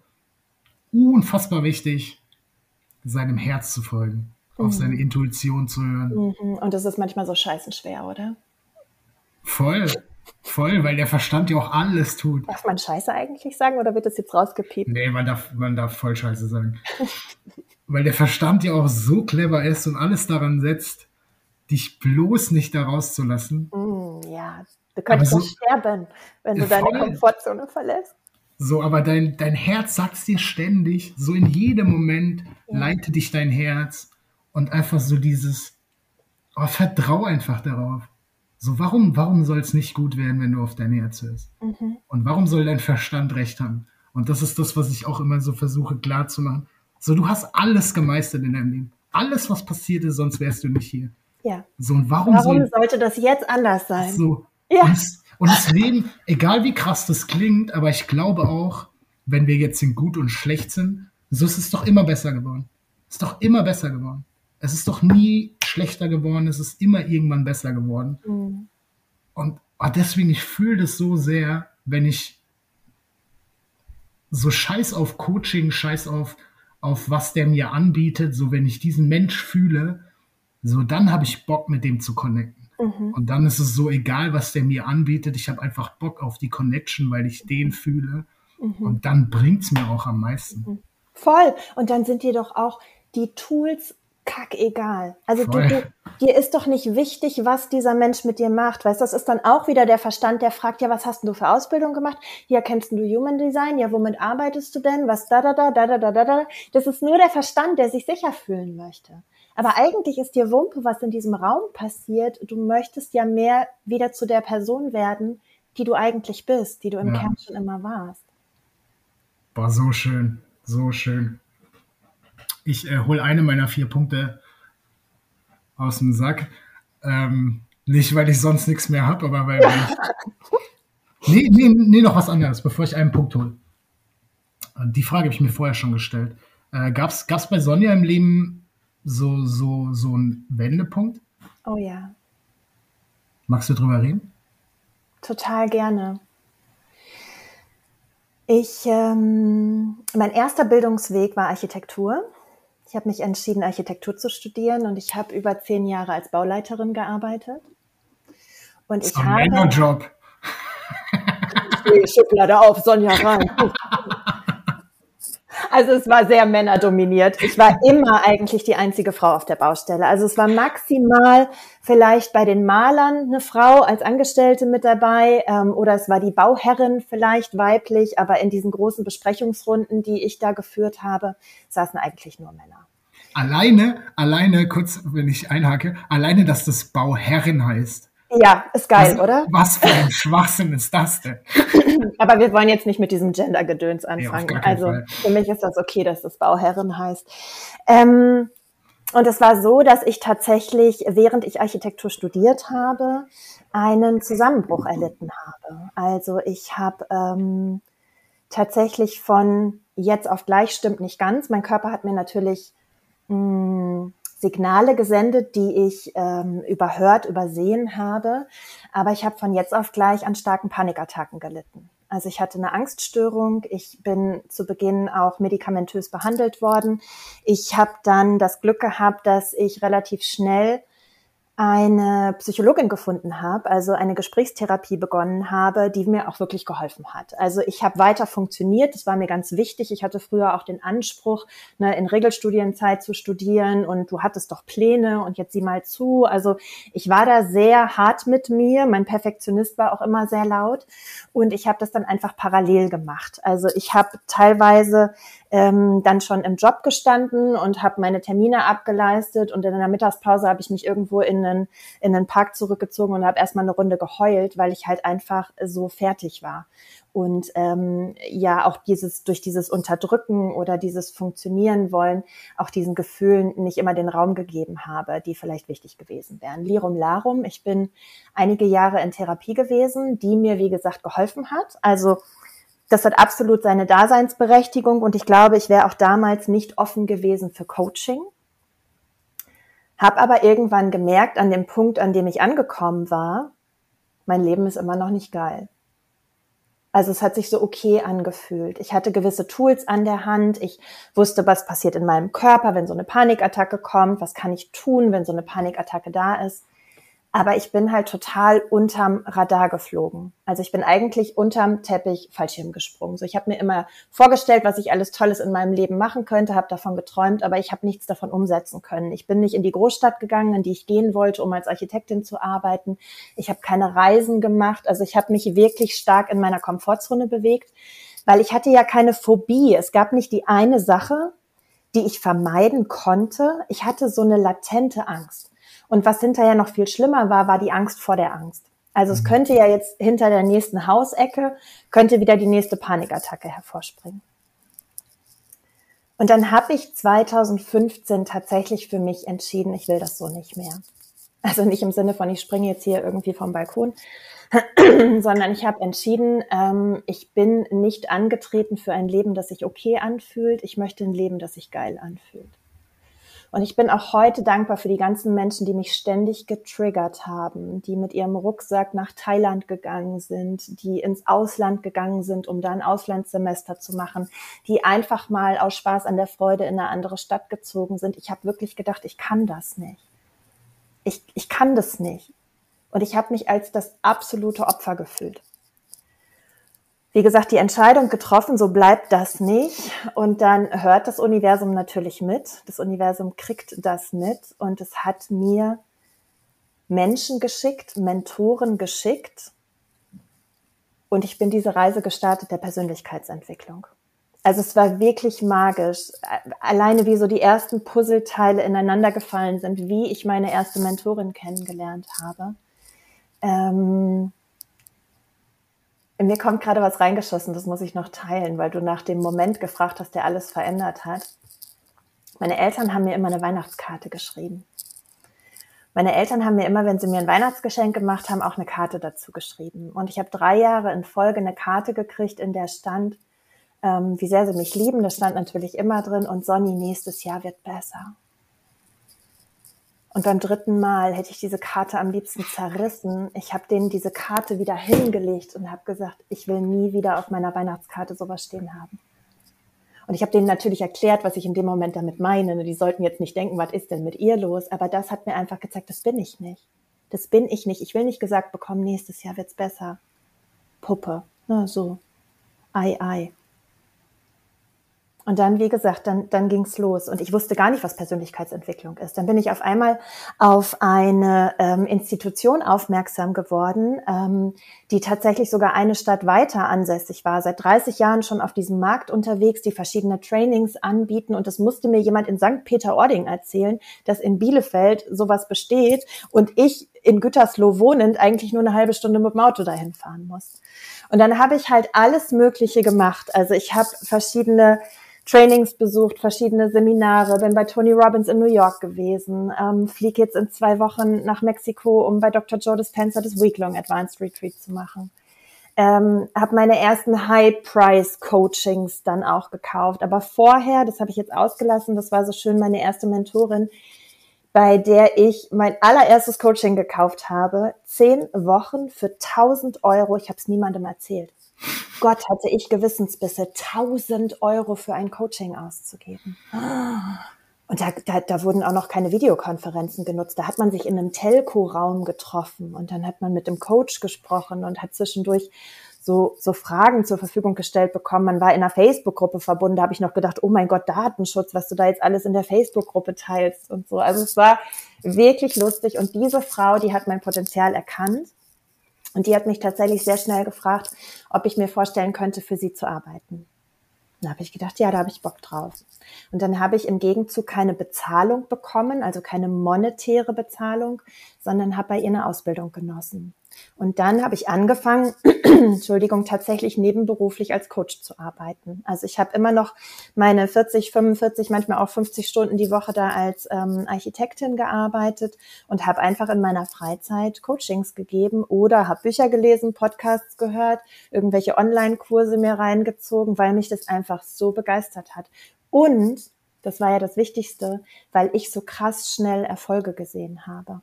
unfassbar wichtig, seinem Herz zu folgen, mhm. auf seine Intuition zu hören. Mhm. Und das ist manchmal so scheißen schwer, oder? Voll. Voll, weil der Verstand ja auch alles tut. Darf man Scheiße eigentlich sagen oder wird das jetzt rausgepiept? Nee, man darf, man darf voll Scheiße sagen. weil der Verstand ja auch so clever ist und alles daran setzt, dich bloß nicht da rauszulassen. Mm, ja, du könntest so, sterben, wenn du deine Komfortzone verlässt. So, aber dein, dein Herz sagt dir ständig, so in jedem Moment ja. leite dich dein Herz und einfach so dieses, oh, vertrau einfach darauf. So, warum, warum soll es nicht gut werden, wenn du auf dein Herz hörst? Mhm. Und warum soll dein Verstand recht haben? Und das ist das, was ich auch immer so versuche klar zu machen. So, du hast alles gemeistert in deinem Leben. Alles, was passiert ist, sonst wärst du nicht hier. Ja. So, und warum, warum soll, sollte das jetzt anders sein? So, ja. Und, und das Leben, egal wie krass das klingt, aber ich glaube auch, wenn wir jetzt in gut und schlecht sind, so ist es doch immer besser geworden. Es ist doch immer besser geworden. Es ist doch nie schlechter geworden, es ist immer irgendwann besser geworden. Mhm. Und oh, deswegen, ich fühle das so sehr, wenn ich so scheiß auf Coaching, scheiß auf, auf was der mir anbietet, so wenn ich diesen Mensch fühle, so dann habe ich Bock mit dem zu connecten. Mhm. Und dann ist es so egal, was der mir anbietet. Ich habe einfach Bock auf die Connection, weil ich den fühle. Mhm. Und dann bringt es mir auch am meisten. Mhm. Voll. Und dann sind dir doch auch die Tools kackegal. Also du, du, dir ist doch nicht wichtig, was dieser Mensch mit dir macht. Weißt, das ist dann auch wieder der Verstand, der fragt, ja, was hast du für Ausbildung gemacht? Ja, kennst du Human Design? Ja, womit arbeitest du denn? Was da, da, da, da, da, da, da, da. Das ist nur der Verstand, der sich sicher fühlen möchte. Aber eigentlich ist dir Wumpe, was in diesem Raum passiert. Du möchtest ja mehr wieder zu der Person werden, die du eigentlich bist, die du im ja. Kern schon immer warst. War so schön, so schön. Ich äh, hole eine meiner vier Punkte aus dem Sack. Ähm, nicht, weil ich sonst nichts mehr habe, aber weil, ich. nee, nee, nee, noch was anderes, bevor ich einen Punkt hole. Die Frage habe ich mir vorher schon gestellt. Äh, Gab es bei Sonja im Leben so, so, so ein Wendepunkt? Oh ja. Magst du drüber reden? Total gerne. Ich, ähm, mein erster Bildungsweg war Architektur. Ich habe mich entschieden, Architektur zu studieren und ich habe über zehn Jahre als Bauleiterin gearbeitet. Und ich habe. Männerjob. Schublade auf, Sonja rein. Also es war sehr männerdominiert. Ich war immer eigentlich die einzige Frau auf der Baustelle. Also es war maximal vielleicht bei den Malern eine Frau als Angestellte mit dabei ähm, oder es war die Bauherrin vielleicht weiblich, aber in diesen großen Besprechungsrunden, die ich da geführt habe, saßen eigentlich nur Männer. Alleine, alleine, kurz, wenn ich einhake, alleine, dass das Bauherrin heißt. Ja, ist geil, was, oder? Was für ein Schwachsinn ist das denn? Aber wir wollen jetzt nicht mit diesem Gender-Gedöns anfangen. Nee, also Fall. für mich ist das okay, dass das Bauherrin heißt. Ähm, und es war so, dass ich tatsächlich, während ich Architektur studiert habe, einen Zusammenbruch erlitten habe. Also ich habe ähm, tatsächlich von jetzt auf gleich stimmt nicht ganz. Mein Körper hat mir natürlich mh, mm, Signale gesendet, die ich ähm, überhört, übersehen habe. Aber ich habe von jetzt auf gleich an starken Panikattacken gelitten. Also ich hatte eine Angststörung. Ich bin zu Beginn auch medikamentös behandelt worden. Ich habe dann das Glück gehabt, dass ich relativ schnell eine Psychologin gefunden habe, also eine Gesprächstherapie begonnen habe, die mir auch wirklich geholfen hat. Also ich habe weiter funktioniert, das war mir ganz wichtig. Ich hatte früher auch den Anspruch, ne, in Regelstudienzeit zu studieren und du hattest doch Pläne und jetzt sieh mal zu. Also ich war da sehr hart mit mir, mein Perfektionist war auch immer sehr laut und ich habe das dann einfach parallel gemacht. Also ich habe teilweise ähm, dann schon im Job gestanden und habe meine Termine abgeleistet und in der Mittagspause habe ich mich irgendwo in einen, in einen Park zurückgezogen und habe erstmal eine Runde geheult, weil ich halt einfach so fertig war. Und ähm, ja, auch dieses durch dieses Unterdrücken oder dieses Funktionieren wollen, auch diesen Gefühlen nicht immer den Raum gegeben habe, die vielleicht wichtig gewesen wären. Lirum Larum, ich bin einige Jahre in Therapie gewesen, die mir, wie gesagt, geholfen hat. Also das hat absolut seine Daseinsberechtigung und ich glaube, ich wäre auch damals nicht offen gewesen für Coaching. Hab aber irgendwann gemerkt, an dem Punkt, an dem ich angekommen war, mein Leben ist immer noch nicht geil. Also es hat sich so okay angefühlt. Ich hatte gewisse Tools an der Hand. Ich wusste, was passiert in meinem Körper, wenn so eine Panikattacke kommt. Was kann ich tun, wenn so eine Panikattacke da ist? Aber ich bin halt total unterm Radar geflogen. Also ich bin eigentlich unterm Teppich Fallschirm gesprungen. So, ich habe mir immer vorgestellt, was ich alles Tolles in meinem Leben machen könnte, habe davon geträumt, aber ich habe nichts davon umsetzen können. Ich bin nicht in die Großstadt gegangen, in die ich gehen wollte, um als Architektin zu arbeiten. Ich habe keine Reisen gemacht. Also ich habe mich wirklich stark in meiner Komfortzone bewegt, weil ich hatte ja keine Phobie. Es gab nicht die eine Sache, die ich vermeiden konnte. Ich hatte so eine latente Angst. Und was hinterher noch viel schlimmer war, war die Angst vor der Angst. Also es mhm. könnte ja jetzt hinter der nächsten Hausecke, könnte wieder die nächste Panikattacke hervorspringen. Und dann habe ich 2015 tatsächlich für mich entschieden, ich will das so nicht mehr. Also nicht im Sinne von, ich springe jetzt hier irgendwie vom Balkon, sondern ich habe entschieden, ähm, ich bin nicht angetreten für ein Leben, das sich okay anfühlt. Ich möchte ein Leben, das sich geil anfühlt. Und ich bin auch heute dankbar für die ganzen Menschen, die mich ständig getriggert haben, die mit ihrem Rucksack nach Thailand gegangen sind, die ins Ausland gegangen sind, um da ein Auslandssemester zu machen, die einfach mal aus Spaß an der Freude in eine andere Stadt gezogen sind. Ich habe wirklich gedacht, ich kann das nicht. Ich, ich kann das nicht. Und ich habe mich als das absolute Opfer gefühlt wie gesagt, die Entscheidung getroffen, so bleibt das nicht. Und dann hört das Universum natürlich mit. Das Universum kriegt das mit und es hat mir Menschen geschickt, Mentoren geschickt. Und ich bin diese Reise gestartet der Persönlichkeitsentwicklung. Also es war wirklich magisch. Alleine wie so die ersten Puzzleteile ineinander gefallen sind, wie ich meine erste Mentorin kennengelernt habe. Ähm, mir kommt gerade was reingeschossen, das muss ich noch teilen, weil du nach dem Moment gefragt hast, der alles verändert hat. Meine Eltern haben mir immer eine Weihnachtskarte geschrieben. Meine Eltern haben mir immer, wenn sie mir ein Weihnachtsgeschenk gemacht haben, auch eine Karte dazu geschrieben. Und ich habe drei Jahre in Folge eine Karte gekriegt, in der stand, ähm, wie sehr sie mich lieben. Das stand natürlich immer drin. Und Sonny, nächstes Jahr wird besser. Und beim dritten Mal hätte ich diese Karte am liebsten zerrissen. Ich habe denen diese Karte wieder hingelegt und habe gesagt, ich will nie wieder auf meiner Weihnachtskarte sowas stehen haben. Und ich habe denen natürlich erklärt, was ich in dem Moment damit meine. Die sollten jetzt nicht denken, was ist denn mit ihr los? Aber das hat mir einfach gezeigt, das bin ich nicht. Das bin ich nicht. Ich will nicht gesagt bekommen, nächstes Jahr wird's besser. Puppe. Na so. Ei, ei. Und dann, wie gesagt, dann, dann ging's los. Und ich wusste gar nicht, was Persönlichkeitsentwicklung ist. Dann bin ich auf einmal auf eine ähm, Institution aufmerksam geworden, ähm, die tatsächlich sogar eine Stadt weiter ansässig war, seit 30 Jahren schon auf diesem Markt unterwegs, die verschiedene Trainings anbieten. Und das musste mir jemand in St. Peter-Ording erzählen, dass in Bielefeld sowas besteht und ich in Gütersloh wohnend eigentlich nur eine halbe Stunde mit dem Auto dahin fahren muss. Und dann habe ich halt alles Mögliche gemacht. Also ich habe verschiedene Trainings besucht, verschiedene Seminare, bin bei Tony Robbins in New York gewesen, ähm, fliege jetzt in zwei Wochen nach Mexiko, um bei Dr. Joe Dispenza das Weeklong Advanced Retreat zu machen. Ähm, habe meine ersten High-Price-Coachings dann auch gekauft. Aber vorher, das habe ich jetzt ausgelassen, das war so schön, meine erste Mentorin, bei der ich mein allererstes Coaching gekauft habe, zehn Wochen für 1000 Euro. Ich habe es niemandem erzählt. Gott, hatte ich Gewissensbisse, 1000 Euro für ein Coaching auszugeben. Und da, da, da wurden auch noch keine Videokonferenzen genutzt. Da hat man sich in einem Telco-Raum getroffen und dann hat man mit dem Coach gesprochen und hat zwischendurch so, so Fragen zur Verfügung gestellt bekommen. Man war in einer Facebook-Gruppe verbunden. Da habe ich noch gedacht, oh mein Gott, Datenschutz, was du da jetzt alles in der Facebook-Gruppe teilst und so. Also es war wirklich lustig. Und diese Frau, die hat mein Potenzial erkannt. Und die hat mich tatsächlich sehr schnell gefragt, ob ich mir vorstellen könnte, für sie zu arbeiten. Da habe ich gedacht, ja, da habe ich Bock drauf. Und dann habe ich im Gegenzug keine Bezahlung bekommen, also keine monetäre Bezahlung, sondern habe bei ihr eine Ausbildung genossen. Und dann habe ich angefangen, Entschuldigung, tatsächlich nebenberuflich als Coach zu arbeiten. Also ich habe immer noch meine 40, 45, manchmal auch 50 Stunden die Woche da als ähm, Architektin gearbeitet und habe einfach in meiner Freizeit Coachings gegeben oder habe Bücher gelesen, Podcasts gehört, irgendwelche Online-Kurse mir reingezogen, weil mich das einfach so begeistert hat. Und das war ja das Wichtigste, weil ich so krass schnell Erfolge gesehen habe.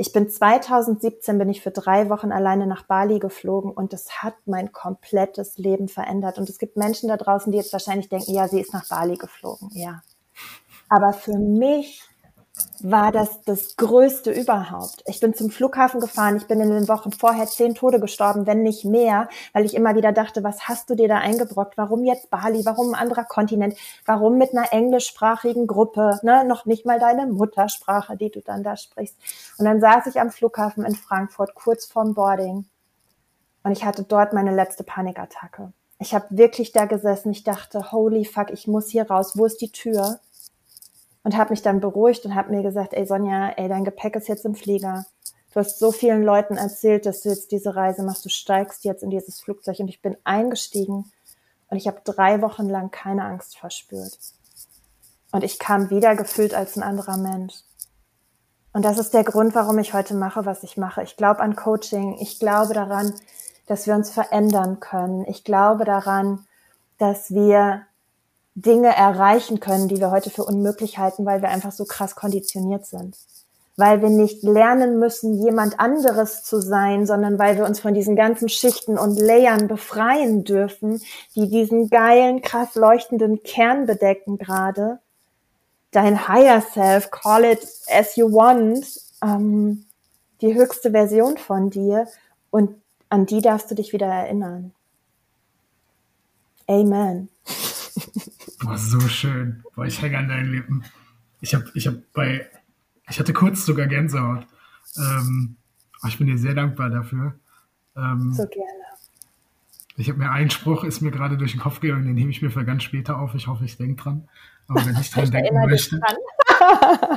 Ich bin 2017 bin ich für drei Wochen alleine nach Bali geflogen und das hat mein komplettes Leben verändert. Und es gibt Menschen da draußen, die jetzt wahrscheinlich denken, ja, sie ist nach Bali geflogen. Ja. Aber für mich war das das Größte überhaupt. Ich bin zum Flughafen gefahren. Ich bin in den Wochen vorher zehn Tode gestorben, wenn nicht mehr, weil ich immer wieder dachte, was hast du dir da eingebrockt? Warum jetzt Bali? Warum ein anderer Kontinent? Warum mit einer englischsprachigen Gruppe? Ne? Noch nicht mal deine Muttersprache, die du dann da sprichst. Und dann saß ich am Flughafen in Frankfurt kurz vorm Boarding und ich hatte dort meine letzte Panikattacke. Ich habe wirklich da gesessen. Ich dachte, holy fuck, ich muss hier raus. Wo ist die Tür? Und habe mich dann beruhigt und habe mir gesagt, ey Sonja, ey, dein Gepäck ist jetzt im Flieger. Du hast so vielen Leuten erzählt, dass du jetzt diese Reise machst. Du steigst jetzt in dieses Flugzeug und ich bin eingestiegen und ich habe drei Wochen lang keine Angst verspürt. Und ich kam wieder gefühlt als ein anderer Mensch. Und das ist der Grund, warum ich heute mache, was ich mache. Ich glaube an Coaching. Ich glaube daran, dass wir uns verändern können. Ich glaube daran, dass wir Dinge erreichen können, die wir heute für unmöglich halten, weil wir einfach so krass konditioniert sind. Weil wir nicht lernen müssen, jemand anderes zu sein, sondern weil wir uns von diesen ganzen Schichten und Layern befreien dürfen, die diesen geilen, krass leuchtenden Kern bedecken gerade. Dein Higher Self, call it as you want, ähm, die höchste Version von dir und an die darfst du dich wieder erinnern. Amen. Boah, so schön. Boah, ich hänge an deinen Lippen. Ich habe ich hab bei, ich hatte kurz sogar Gänsehaut. Ähm, ich bin dir sehr dankbar dafür. Ähm, so gerne. Ich habe mir einen Spruch, ist mir gerade durch den Kopf gegangen, den hebe ich mir für ganz später auf. Ich hoffe, ich denke dran. Aber wenn ich dran ich denken möchte,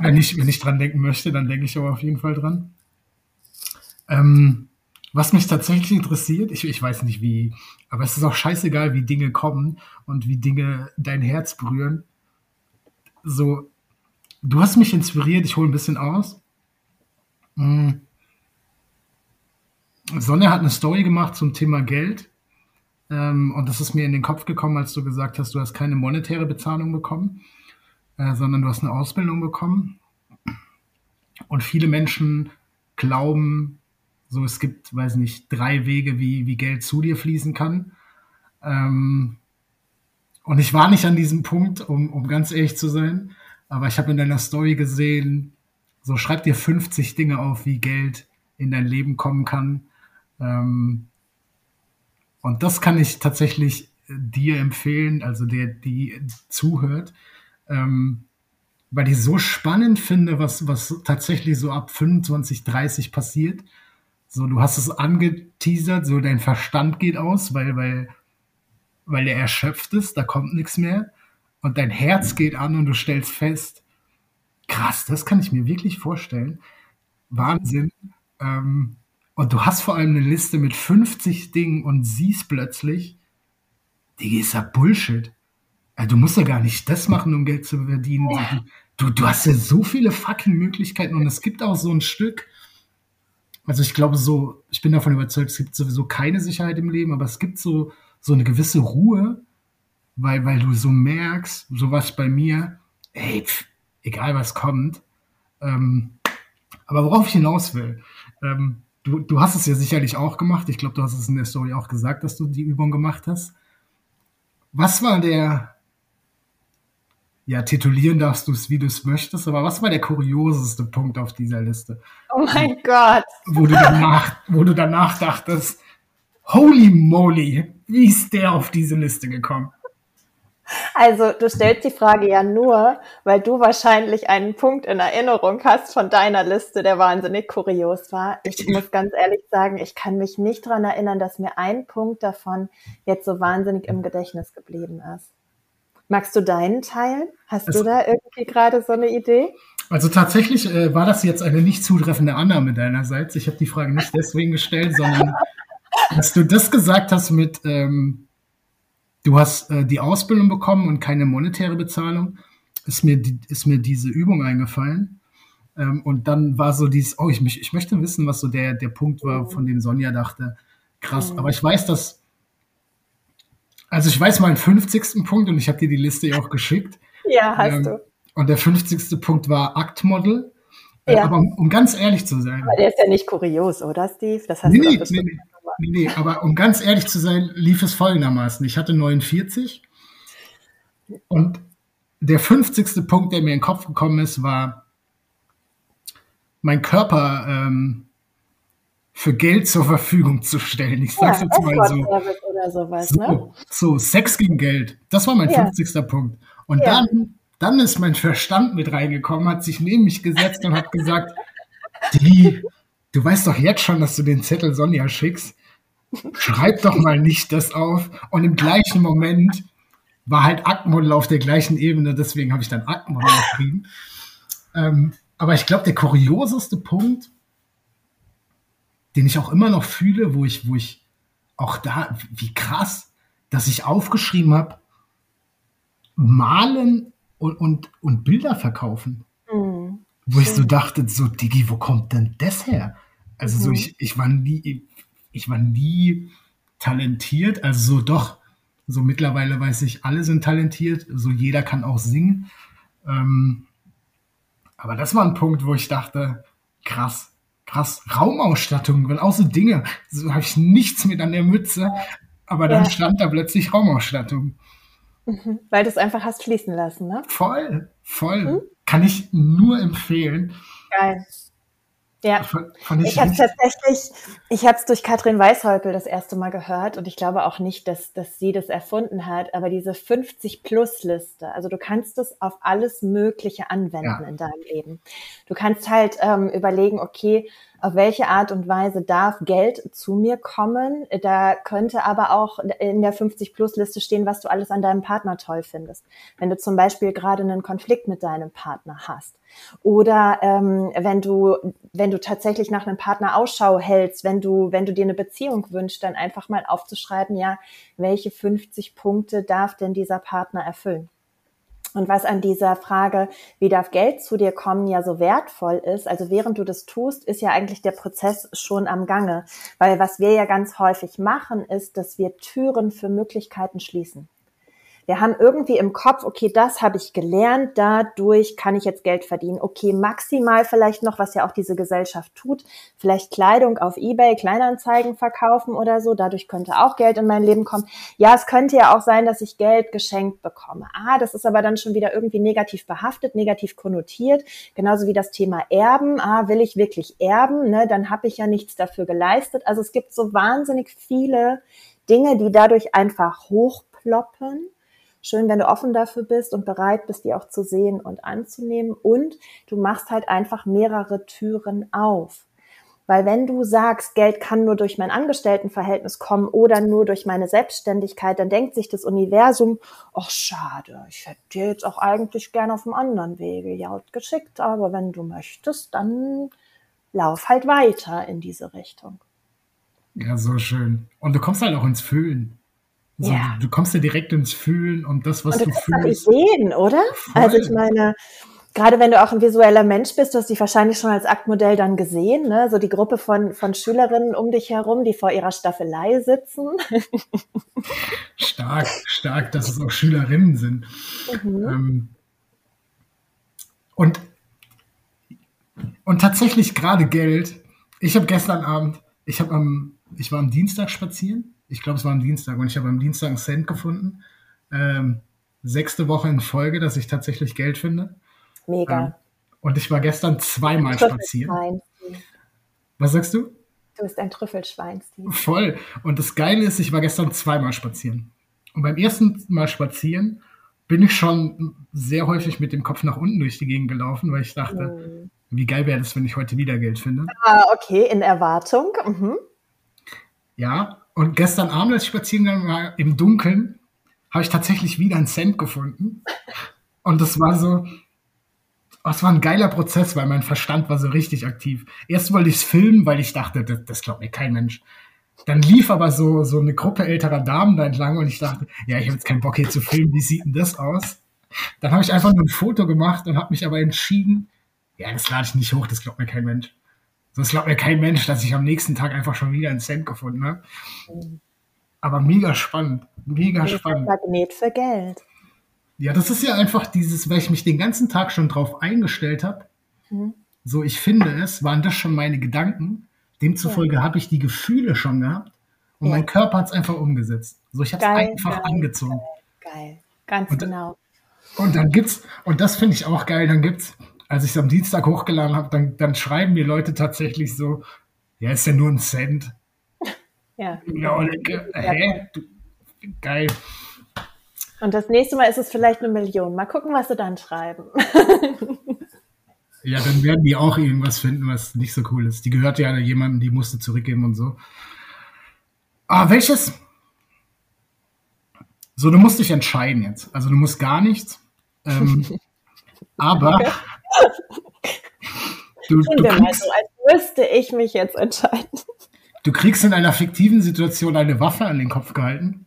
wenn, ich, wenn ich dran denken möchte, dann denke ich aber auf jeden Fall dran. Ähm, was mich tatsächlich interessiert, ich, ich weiß nicht wie, aber es ist auch scheißegal, wie Dinge kommen und wie Dinge dein Herz berühren. So, du hast mich inspiriert, ich hole ein bisschen aus. Hm. Sonne hat eine Story gemacht zum Thema Geld. Ähm, und das ist mir in den Kopf gekommen, als du gesagt hast, du hast keine monetäre Bezahlung bekommen, äh, sondern du hast eine Ausbildung bekommen. Und viele Menschen glauben, so, es gibt, weiß nicht, drei Wege, wie, wie Geld zu dir fließen kann. Ähm, und ich war nicht an diesem Punkt, um, um ganz ehrlich zu sein, aber ich habe in deiner Story gesehen, so schreib dir 50 Dinge auf, wie Geld in dein Leben kommen kann. Ähm, und das kann ich tatsächlich dir empfehlen, also der, die zuhört, ähm, weil ich so spannend finde, was, was tatsächlich so ab 25, 30 passiert. So, du hast es angeteasert, so dein Verstand geht aus, weil, weil, weil er erschöpft ist, da kommt nichts mehr. Und dein Herz geht an und du stellst fest, krass, das kann ich mir wirklich vorstellen. Wahnsinn. Ähm, und du hast vor allem eine Liste mit 50 Dingen und siehst plötzlich, die ist ja Bullshit. Du musst ja gar nicht das machen, um Geld zu verdienen. Du, du hast ja so viele fucking Möglichkeiten und es gibt auch so ein Stück, also ich glaube so, ich bin davon überzeugt, es gibt sowieso keine Sicherheit im Leben, aber es gibt so, so eine gewisse Ruhe, weil, weil du so merkst, so was bei mir, ey, pff, egal was kommt. Ähm, aber worauf ich hinaus will, ähm, du, du hast es ja sicherlich auch gemacht. Ich glaube, du hast es in der Story auch gesagt, dass du die Übung gemacht hast. Was war der, ja, titulieren darfst du es, wie du es möchtest, aber was war der kurioseste Punkt auf dieser Liste? Oh mein Gott. Wo du danach, wo du danach dachtest, holy moly, wie ist der auf diese Liste gekommen? Also du stellst die Frage ja nur, weil du wahrscheinlich einen Punkt in Erinnerung hast von deiner Liste, der wahnsinnig kurios war. Ich muss ganz ehrlich sagen, ich kann mich nicht daran erinnern, dass mir ein Punkt davon jetzt so wahnsinnig im Gedächtnis geblieben ist. Magst du deinen teilen? Hast also, du da irgendwie gerade so eine Idee? Also tatsächlich äh, war das jetzt eine nicht zutreffende Annahme deinerseits. Ich habe die Frage nicht deswegen gestellt, sondern dass du das gesagt hast mit, ähm, du hast äh, die Ausbildung bekommen und keine monetäre Bezahlung, ist mir, die, ist mir diese Übung eingefallen. Ähm, und dann war so dieses, oh, ich, ich möchte wissen, was so der, der Punkt war, von dem Sonja dachte, krass. Mhm. Aber ich weiß, dass also ich weiß meinen 50. Punkt und ich habe dir die Liste ja auch geschickt. Ja, hast ähm, du. Und der 50. Punkt war Aktmodel. Äh, ja. aber um, um, ganz ehrlich zu sein. Aber der ist ja nicht kurios, oder Steve? Das hast nee, du nee, nee, nee, nee, aber um ganz ehrlich zu sein, lief es folgendermaßen. Ich hatte 49 und der 50. Punkt, der mir in den Kopf gekommen ist, war, mein Körper ähm, für Geld zur Verfügung zu stellen. Ich sag's ja, jetzt mal so. Oder sowas, so, ne? so, Sex gegen Geld. Das war mein ja. 50. Punkt. Und ja. dann, dann ist mein Verstand mit reingekommen, hat sich neben mich gesetzt und hat gesagt, die, du weißt doch jetzt schon, dass du den Zettel Sonja schickst. Schreib doch mal nicht das auf. Und im gleichen Moment war halt Aktmodel auf der gleichen Ebene, deswegen habe ich dann Aktmodel geschrieben. Ähm, aber ich glaube, der kurioseste Punkt den ich auch immer noch fühle, wo ich, wo ich auch da, wie krass, dass ich aufgeschrieben habe, malen und, und, und Bilder verkaufen. Mhm. Wo ich so dachte, so, Digi, wo kommt denn das her? Also mhm. so, ich, ich war nie, ich war nie talentiert, also so doch, so mittlerweile weiß ich, alle sind talentiert, so jeder kann auch singen. Ähm, aber das war ein Punkt, wo ich dachte, krass, krass, Raumausstattung, weil auch so Dinge, so habe ich nichts mit an der Mütze, aber dann ja. stand da plötzlich Raumausstattung. Mhm. Weil du es einfach hast fließen lassen, ne? Voll, voll. Mhm. Kann ich nur empfehlen. Geil. Ja, ich, ich habe es tatsächlich, ich habe es durch Katrin Weishäupel das erste Mal gehört und ich glaube auch nicht, dass, dass sie das erfunden hat, aber diese 50-Plus-Liste, also du kannst es auf alles Mögliche anwenden ja. in deinem Leben. Du kannst halt ähm, überlegen, okay, auf welche Art und Weise darf Geld zu mir kommen. Da könnte aber auch in der 50-Plus-Liste stehen, was du alles an deinem Partner toll findest. Wenn du zum Beispiel gerade einen Konflikt mit deinem Partner hast. Oder ähm, wenn du, wenn du tatsächlich nach einem Partner Ausschau hältst, wenn du, wenn du dir eine Beziehung wünschst, dann einfach mal aufzuschreiben, ja, welche 50 Punkte darf denn dieser Partner erfüllen? Und was an dieser Frage, wie darf Geld zu dir kommen, ja so wertvoll ist, also während du das tust, ist ja eigentlich der Prozess schon am Gange. Weil was wir ja ganz häufig machen, ist, dass wir Türen für Möglichkeiten schließen. Wir haben irgendwie im Kopf, okay, das habe ich gelernt, dadurch kann ich jetzt Geld verdienen. Okay, maximal vielleicht noch, was ja auch diese Gesellschaft tut, vielleicht Kleidung auf eBay, Kleinanzeigen verkaufen oder so, dadurch könnte auch Geld in mein Leben kommen. Ja, es könnte ja auch sein, dass ich Geld geschenkt bekomme. Ah, das ist aber dann schon wieder irgendwie negativ behaftet, negativ konnotiert, genauso wie das Thema Erben. Ah, will ich wirklich erben? Ne, dann habe ich ja nichts dafür geleistet. Also es gibt so wahnsinnig viele Dinge, die dadurch einfach hochploppen schön, wenn du offen dafür bist und bereit bist, die auch zu sehen und anzunehmen. Und du machst halt einfach mehrere Türen auf. Weil wenn du sagst, Geld kann nur durch mein Angestelltenverhältnis kommen oder nur durch meine Selbstständigkeit, dann denkt sich das Universum, ach schade, ich hätte dir jetzt auch eigentlich gerne auf einem anderen Wege ja geschickt, aber wenn du möchtest, dann lauf halt weiter in diese Richtung. Ja, so schön. Und du kommst halt auch ins Fühlen. So, ja. du, kommst ja direkt ins Fühlen und das, was und du, du fühlst. Ideen, oder? Voll. Also ich meine, gerade wenn du auch ein visueller Mensch bist, du hast dich wahrscheinlich schon als Aktmodell dann gesehen, ne? So die Gruppe von, von Schülerinnen um dich herum, die vor ihrer Staffelei sitzen. stark, stark, dass es auch Schülerinnen sind. Mhm. Ähm, und, und tatsächlich gerade Geld. Ich habe gestern Abend, ich habe am, ich war am Dienstag spazieren ich glaube, es war am Dienstag und ich habe am Dienstag einen Cent gefunden. Ähm, sechste Woche in Folge, dass ich tatsächlich Geld finde. Mega. Ähm, und ich war gestern zweimal spazieren. Was sagst du? Du bist ein Trüffelschwein, Steve. Voll. Und das Geile ist, ich war gestern zweimal spazieren. Und beim ersten Mal spazieren bin ich schon sehr häufig mit dem Kopf nach unten durch die Gegend gelaufen, weil ich dachte, hm. wie geil wäre das, wenn ich heute wieder Geld finde. Ah, okay, in Erwartung. Mhm. Ja, und gestern Abend, als ich spazieren gegangen war, im Dunkeln, habe ich tatsächlich wieder einen Cent gefunden. Und das war so, es war ein geiler Prozess, weil mein Verstand war so richtig aktiv. Erst wollte ich es filmen, weil ich dachte, das, das glaubt mir kein Mensch. Dann lief aber so, so eine Gruppe älterer Damen da entlang und ich dachte, ja, ich habe jetzt keinen Bock hier zu filmen, wie sieht denn das aus? Dann habe ich einfach nur ein Foto gemacht und habe mich aber entschieden, ja, das lade ich nicht hoch, das glaubt mir kein Mensch. Das glaubt mir kein Mensch, dass ich am nächsten Tag einfach schon wieder einen Cent gefunden habe. Aber mega spannend, mega das spannend. Magnet für Geld. Ja, das ist ja einfach dieses, weil ich mich den ganzen Tag schon drauf eingestellt habe. Mhm. So, ich finde es, waren das schon meine Gedanken. Demzufolge ja. habe ich die Gefühle schon gehabt und ja. mein Körper hat es einfach umgesetzt. So, ich habe es einfach geil, angezogen. Geil, ganz und, genau. Und dann gibt's, und das finde ich auch geil, dann gibt's, als ich es am Dienstag hochgeladen habe, dann, dann schreiben mir Leute tatsächlich so, ja, ist ja nur ein Cent. Ja. ja hä? Du, geil. Und das nächste Mal ist es vielleicht eine Million. Mal gucken, was sie dann schreiben. Ja, dann werden die auch irgendwas finden, was nicht so cool ist. Die gehört ja jemandem, die musste zurückgeben und so. Ah, welches? So, du musst dich entscheiden jetzt. Also du musst gar nichts. Ähm, aber du, du kriegst, als müsste ich mich jetzt entscheiden. Du kriegst in einer fiktiven Situation eine Waffe an den Kopf gehalten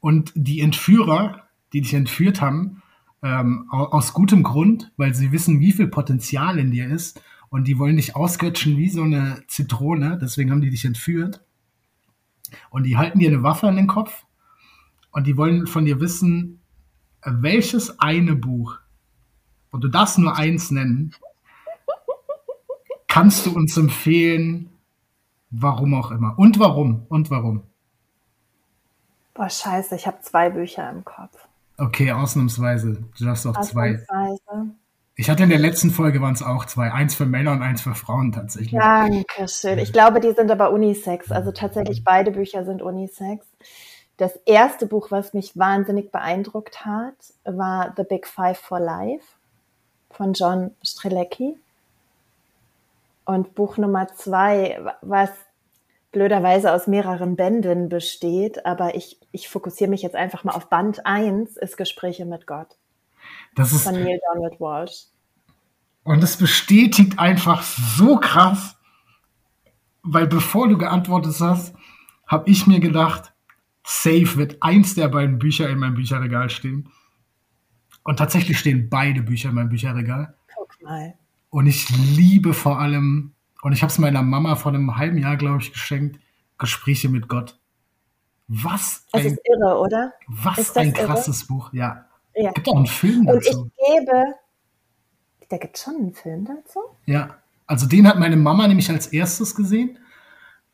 und die Entführer, die dich entführt haben, ähm, aus gutem Grund, weil sie wissen, wie viel Potenzial in dir ist und die wollen dich ausquetschen wie so eine Zitrone, deswegen haben die dich entführt. Und die halten dir eine Waffe an den Kopf und die wollen von dir wissen, welches eine Buch, und du darfst nur eins nennen, kannst du uns empfehlen, warum auch immer. Und warum? Und warum? Boah, scheiße, ich habe zwei Bücher im Kopf. Okay, ausnahmsweise. Du darfst auch zwei. Ich hatte in der letzten Folge waren es auch zwei. Eins für Männer und eins für Frauen tatsächlich. Dankeschön. Ich glaube, die sind aber Unisex. Also tatsächlich beide Bücher sind Unisex. Das erste Buch, was mich wahnsinnig beeindruckt hat, war The Big Five for Life von John Strelecki. Und Buch Nummer zwei, was blöderweise aus mehreren Bänden besteht, aber ich, ich fokussiere mich jetzt einfach mal auf Band 1, ist Gespräche mit Gott. Das ist, von Neil Donald Walsh. Und es bestätigt einfach so krass, weil bevor du geantwortet hast, habe ich mir gedacht, safe wird eins der beiden Bücher in meinem Bücherregal stehen. Und tatsächlich stehen beide Bücher in meinem Bücherregal. Guck mal. Und ich liebe vor allem und ich habe es meiner Mama vor einem halben Jahr, glaube ich, geschenkt. Gespräche mit Gott. Was ein, ist irre, oder? Was ein krasses irre? Buch, ja. ja. Gibt auch einen Film dazu. Und ich gebe, da gibt schon einen Film dazu? Ja, also den hat meine Mama nämlich als erstes gesehen.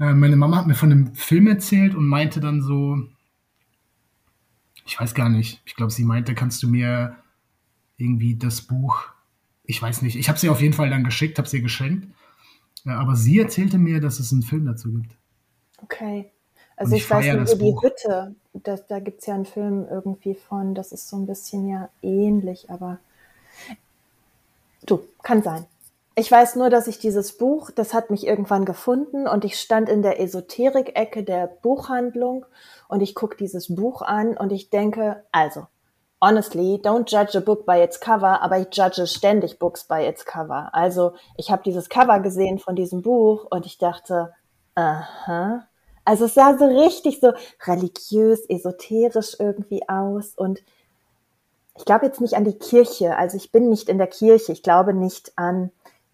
Äh, meine Mama hat mir von einem Film erzählt und meinte dann so, ich weiß gar nicht, ich glaube, sie meinte, kannst du mir irgendwie das Buch, ich weiß nicht, ich habe sie auf jeden Fall dann geschickt, habe sie geschenkt. Aber sie erzählte mir, dass es einen Film dazu gibt. Okay. Also ich, ich weiß nur, die Buch. Hütte, das, da gibt es ja einen Film irgendwie von, das ist so ein bisschen ja ähnlich, aber du, kann sein. Ich weiß nur, dass ich dieses Buch, das hat mich irgendwann gefunden und ich stand in der Esoterik-Ecke der Buchhandlung und ich gucke dieses Buch an und ich denke, also, honestly, don't judge a book by its cover, aber ich judge ständig Books by its cover. Also ich habe dieses Cover gesehen von diesem Buch und ich dachte, aha. Also es sah so richtig so religiös, esoterisch irgendwie aus und ich glaube jetzt nicht an die Kirche. Also ich bin nicht in der Kirche. Ich glaube nicht an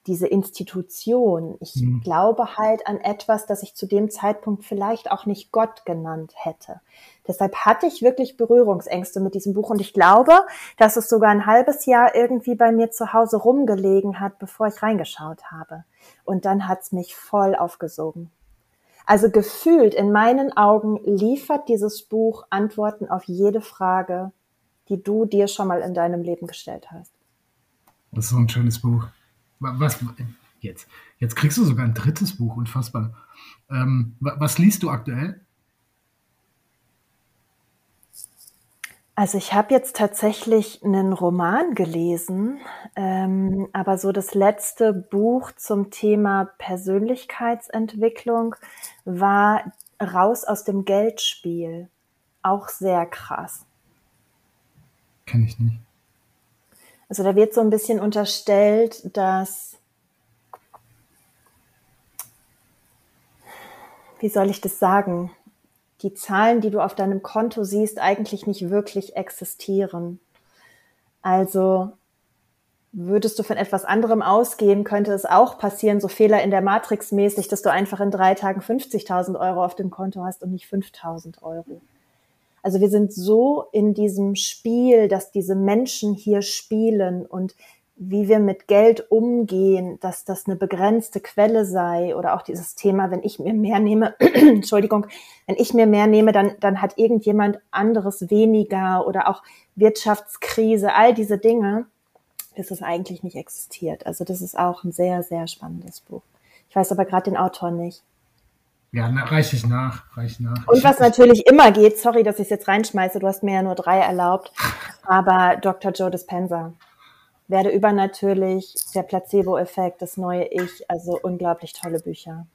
diese Institution. Ich mhm. glaube halt an etwas, das ich zu dem Zeitpunkt vielleicht auch nicht Gott genannt hätte. Deshalb hatte ich wirklich Berührungsängste mit diesem Buch und ich glaube, dass es sogar ein halbes Jahr irgendwie bei mir zu Hause rumgelegen hat, bevor ich reingeschaut habe. Und dann hat's mich voll aufgesogen. Also gefühlt in meinen Augen liefert dieses Buch Antworten auf jede Frage, die du dir schon mal in deinem Leben gestellt hast. Das ist so ein schönes Buch. Was jetzt? Jetzt kriegst du sogar ein drittes Buch, unfassbar. Ähm, was liest du aktuell? Also ich habe jetzt tatsächlich einen Roman gelesen, ähm, aber so das letzte Buch zum Thema Persönlichkeitsentwicklung war Raus aus dem Geldspiel. Auch sehr krass. Kenne ich nicht. Also da wird so ein bisschen unterstellt, dass, wie soll ich das sagen? die Zahlen, die du auf deinem Konto siehst, eigentlich nicht wirklich existieren. Also würdest du von etwas anderem ausgehen, könnte es auch passieren, so Fehler in der Matrix mäßig, dass du einfach in drei Tagen 50.000 Euro auf dem Konto hast und nicht 5.000 Euro. Also wir sind so in diesem Spiel, dass diese Menschen hier spielen und wie wir mit Geld umgehen, dass das eine begrenzte Quelle sei oder auch dieses Thema, wenn ich mir mehr nehme, Entschuldigung, wenn ich mir mehr nehme, dann, dann hat irgendjemand anderes weniger oder auch Wirtschaftskrise, all diese Dinge, dass es eigentlich nicht existiert. Also das ist auch ein sehr, sehr spannendes Buch. Ich weiß aber gerade den Autor nicht. Ja, na, reiche ich nach, reiche nach. Und was natürlich immer geht, sorry, dass ich es jetzt reinschmeiße, du hast mir ja nur drei erlaubt, aber Dr. Joe Dispenza werde übernatürlich, der Placebo-Effekt, das neue Ich, also unglaublich tolle Bücher.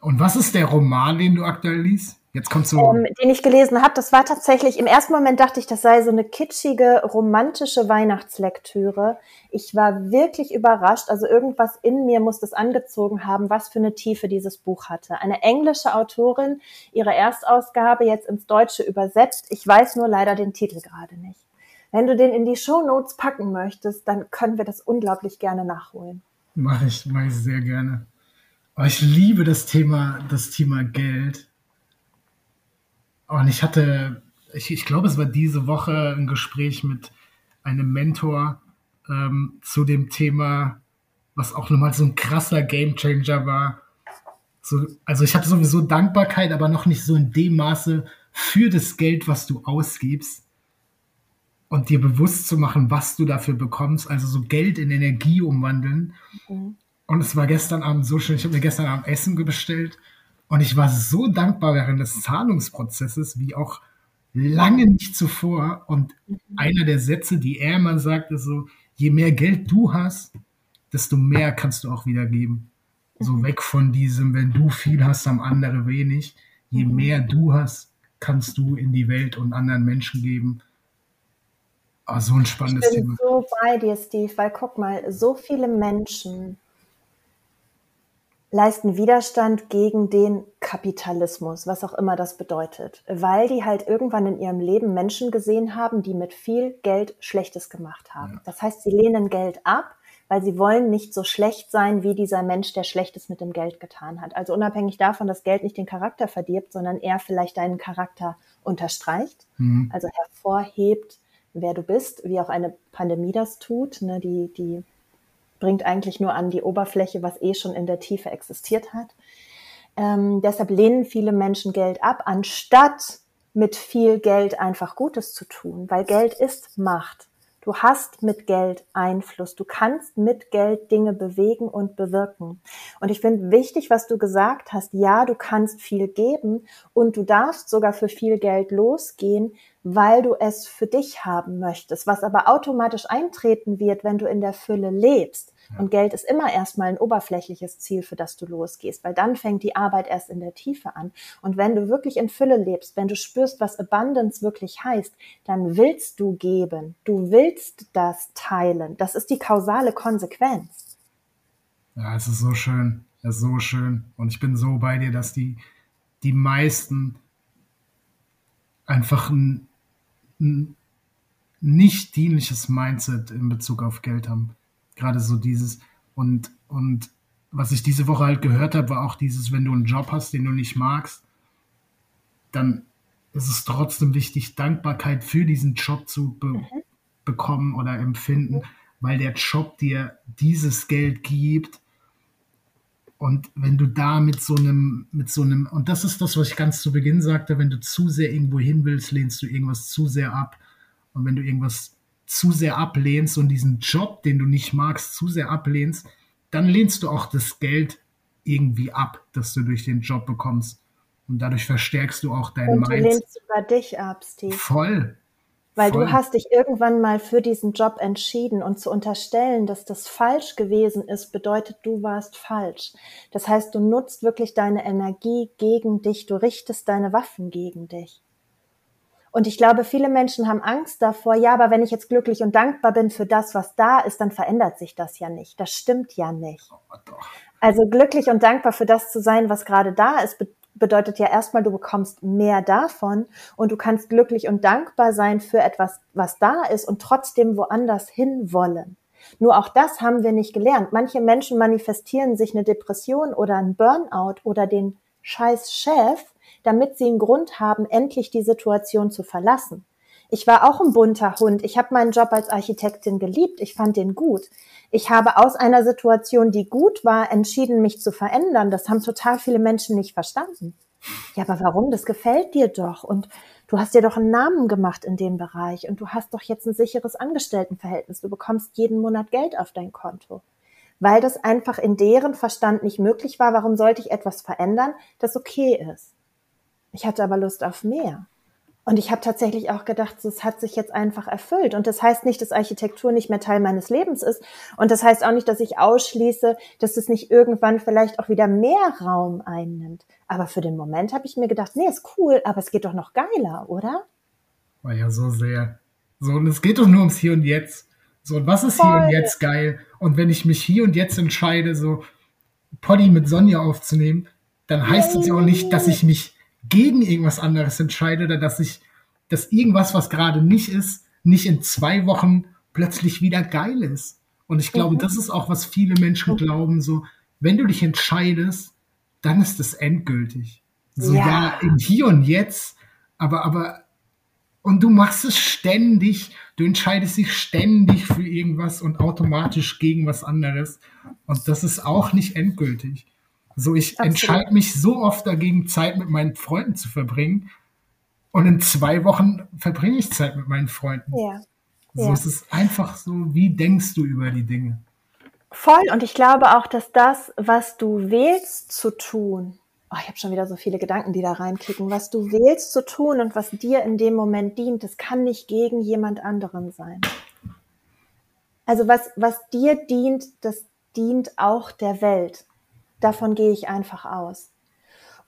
Und was ist der Roman, den du aktuell liest? Jetzt kommst du. Ähm, den ich gelesen habe, das war tatsächlich, im ersten Moment dachte ich, das sei so eine kitschige, romantische Weihnachtslektüre. Ich war wirklich überrascht. Also irgendwas in mir muss das angezogen haben, was für eine Tiefe dieses Buch hatte. Eine englische Autorin, ihre Erstausgabe jetzt ins Deutsche übersetzt. Ich weiß nur leider den Titel gerade nicht. Wenn du den in die Show Notes packen möchtest, dann können wir das unglaublich gerne nachholen. Mache ich, mache ich sehr gerne. Aber ich liebe das Thema, das Thema Geld. Und ich hatte, ich, ich glaube, es war diese Woche ein Gespräch mit einem Mentor ähm, zu dem Thema, was auch nochmal so ein krasser Gamechanger war. So, also ich habe sowieso Dankbarkeit, aber noch nicht so in dem Maße für das Geld, was du ausgibst und dir bewusst zu machen, was du dafür bekommst, also so Geld in Energie umwandeln. Mhm. Und es war gestern Abend so schön, ich habe mir gestern Abend Essen bestellt und ich war so dankbar während des Zahlungsprozesses, wie auch lange nicht zuvor. Und mhm. einer der Sätze, die er immer sagt, ist so, je mehr Geld du hast, desto mehr kannst du auch wieder geben. So mhm. weg von diesem, wenn du viel hast, haben andere wenig. Je mhm. mehr du hast, kannst du in die Welt und anderen Menschen geben. Oh, so ein spannendes ich bin Thema. so bei dir, Steve, weil guck mal, so viele Menschen leisten Widerstand gegen den Kapitalismus, was auch immer das bedeutet, weil die halt irgendwann in ihrem Leben Menschen gesehen haben, die mit viel Geld Schlechtes gemacht haben. Ja. Das heißt, sie lehnen Geld ab, weil sie wollen nicht so schlecht sein wie dieser Mensch, der Schlechtes mit dem Geld getan hat. Also unabhängig davon, dass Geld nicht den Charakter verdirbt, sondern eher vielleicht deinen Charakter unterstreicht, mhm. also hervorhebt, wer du bist, wie auch eine Pandemie das tut. Ne? Die, die bringt eigentlich nur an die Oberfläche, was eh schon in der Tiefe existiert hat. Ähm, deshalb lehnen viele Menschen Geld ab, anstatt mit viel Geld einfach Gutes zu tun, weil Geld ist Macht. Du hast mit Geld Einfluss. Du kannst mit Geld Dinge bewegen und bewirken. Und ich finde wichtig, was du gesagt hast. Ja, du kannst viel geben und du darfst sogar für viel Geld losgehen, weil du es für dich haben möchtest, was aber automatisch eintreten wird, wenn du in der Fülle lebst. Und Geld ist immer erstmal ein oberflächliches Ziel, für das du losgehst, weil dann fängt die Arbeit erst in der Tiefe an. Und wenn du wirklich in Fülle lebst, wenn du spürst, was Abundance wirklich heißt, dann willst du geben. Du willst das teilen. Das ist die kausale Konsequenz. Ja, es ist so schön. Es ist so schön. Und ich bin so bei dir, dass die, die meisten einfach ein ein nicht dienliches Mindset in Bezug auf Geld haben. Gerade so dieses und und was ich diese Woche halt gehört habe, war auch dieses, wenn du einen Job hast, den du nicht magst, dann ist es trotzdem wichtig, Dankbarkeit für diesen Job zu be mhm. bekommen oder empfinden, weil der Job dir dieses Geld gibt. Und wenn du da mit so einem, mit so einem, und das ist das, was ich ganz zu Beginn sagte, wenn du zu sehr irgendwo hin willst, lehnst du irgendwas zu sehr ab Und wenn du irgendwas zu sehr ablehnst und diesen Job, den du nicht magst, zu sehr ablehnst, dann lehnst du auch das Geld irgendwie ab, das du durch den Job bekommst. Und dadurch verstärkst du auch dein Und du Mind. lehnst sogar dich ab, Steve. Voll. Weil Voll. du hast dich irgendwann mal für diesen Job entschieden und zu unterstellen, dass das falsch gewesen ist, bedeutet, du warst falsch. Das heißt, du nutzt wirklich deine Energie gegen dich, du richtest deine Waffen gegen dich. Und ich glaube, viele Menschen haben Angst davor, ja, aber wenn ich jetzt glücklich und dankbar bin für das, was da ist, dann verändert sich das ja nicht. Das stimmt ja nicht. Oh. Also glücklich und dankbar für das zu sein, was gerade da ist, bedeutet ja erstmal, du bekommst mehr davon und du kannst glücklich und dankbar sein für etwas, was da ist und trotzdem woanders hin wollen. Nur auch das haben wir nicht gelernt. Manche Menschen manifestieren sich eine Depression oder ein Burnout oder den scheiß Chef, damit sie einen Grund haben, endlich die Situation zu verlassen. Ich war auch ein bunter Hund. Ich habe meinen Job als Architektin geliebt. Ich fand den gut. Ich habe aus einer Situation, die gut war, entschieden, mich zu verändern. Das haben total viele Menschen nicht verstanden. Ja, aber warum? Das gefällt dir doch. Und du hast dir doch einen Namen gemacht in dem Bereich. Und du hast doch jetzt ein sicheres Angestelltenverhältnis. Du bekommst jeden Monat Geld auf dein Konto. Weil das einfach in deren Verstand nicht möglich war. Warum sollte ich etwas verändern, das okay ist? Ich hatte aber Lust auf mehr. Und ich habe tatsächlich auch gedacht, es hat sich jetzt einfach erfüllt. Und das heißt nicht, dass Architektur nicht mehr Teil meines Lebens ist. Und das heißt auch nicht, dass ich ausschließe, dass es nicht irgendwann vielleicht auch wieder mehr Raum einnimmt. Aber für den Moment habe ich mir gedacht, nee, ist cool, aber es geht doch noch geiler, oder? War ja so sehr. So, und es geht doch nur ums Hier und Jetzt. So, und was ist hier Voll. und jetzt geil? Und wenn ich mich hier und jetzt entscheide, so Poddy mit Sonja aufzunehmen, dann heißt es ja auch nicht, dass ich mich gegen irgendwas anderes entscheide oder dass ich, dass irgendwas, was gerade nicht ist, nicht in zwei Wochen plötzlich wieder geil ist. Und ich glaube, Mhm. das ist auch, was viele Menschen glauben, so, wenn du dich entscheidest, dann ist es endgültig. So, ja, Ja. im Hier und Jetzt, aber, aber, und du machst es ständig, du entscheidest dich ständig für irgendwas und automatisch gegen was anderes. Und das ist auch nicht endgültig. So, ich Absolut. entscheide mich so oft dagegen, Zeit mit meinen Freunden zu verbringen. Und in zwei Wochen verbringe ich Zeit mit meinen Freunden. Ja. So, Ja. es ist einfach so, wie denkst du über die Dinge? Voll. Und ich glaube auch, dass das, was du wählst zu tun, oh, ich habe schon wieder so viele Gedanken, die da reinkicken, was du wählst zu tun und was dir in dem Moment dient, das kann nicht gegen jemand anderen sein. Also was, was dir dient, das dient auch der Welt. Davon gehe ich einfach aus.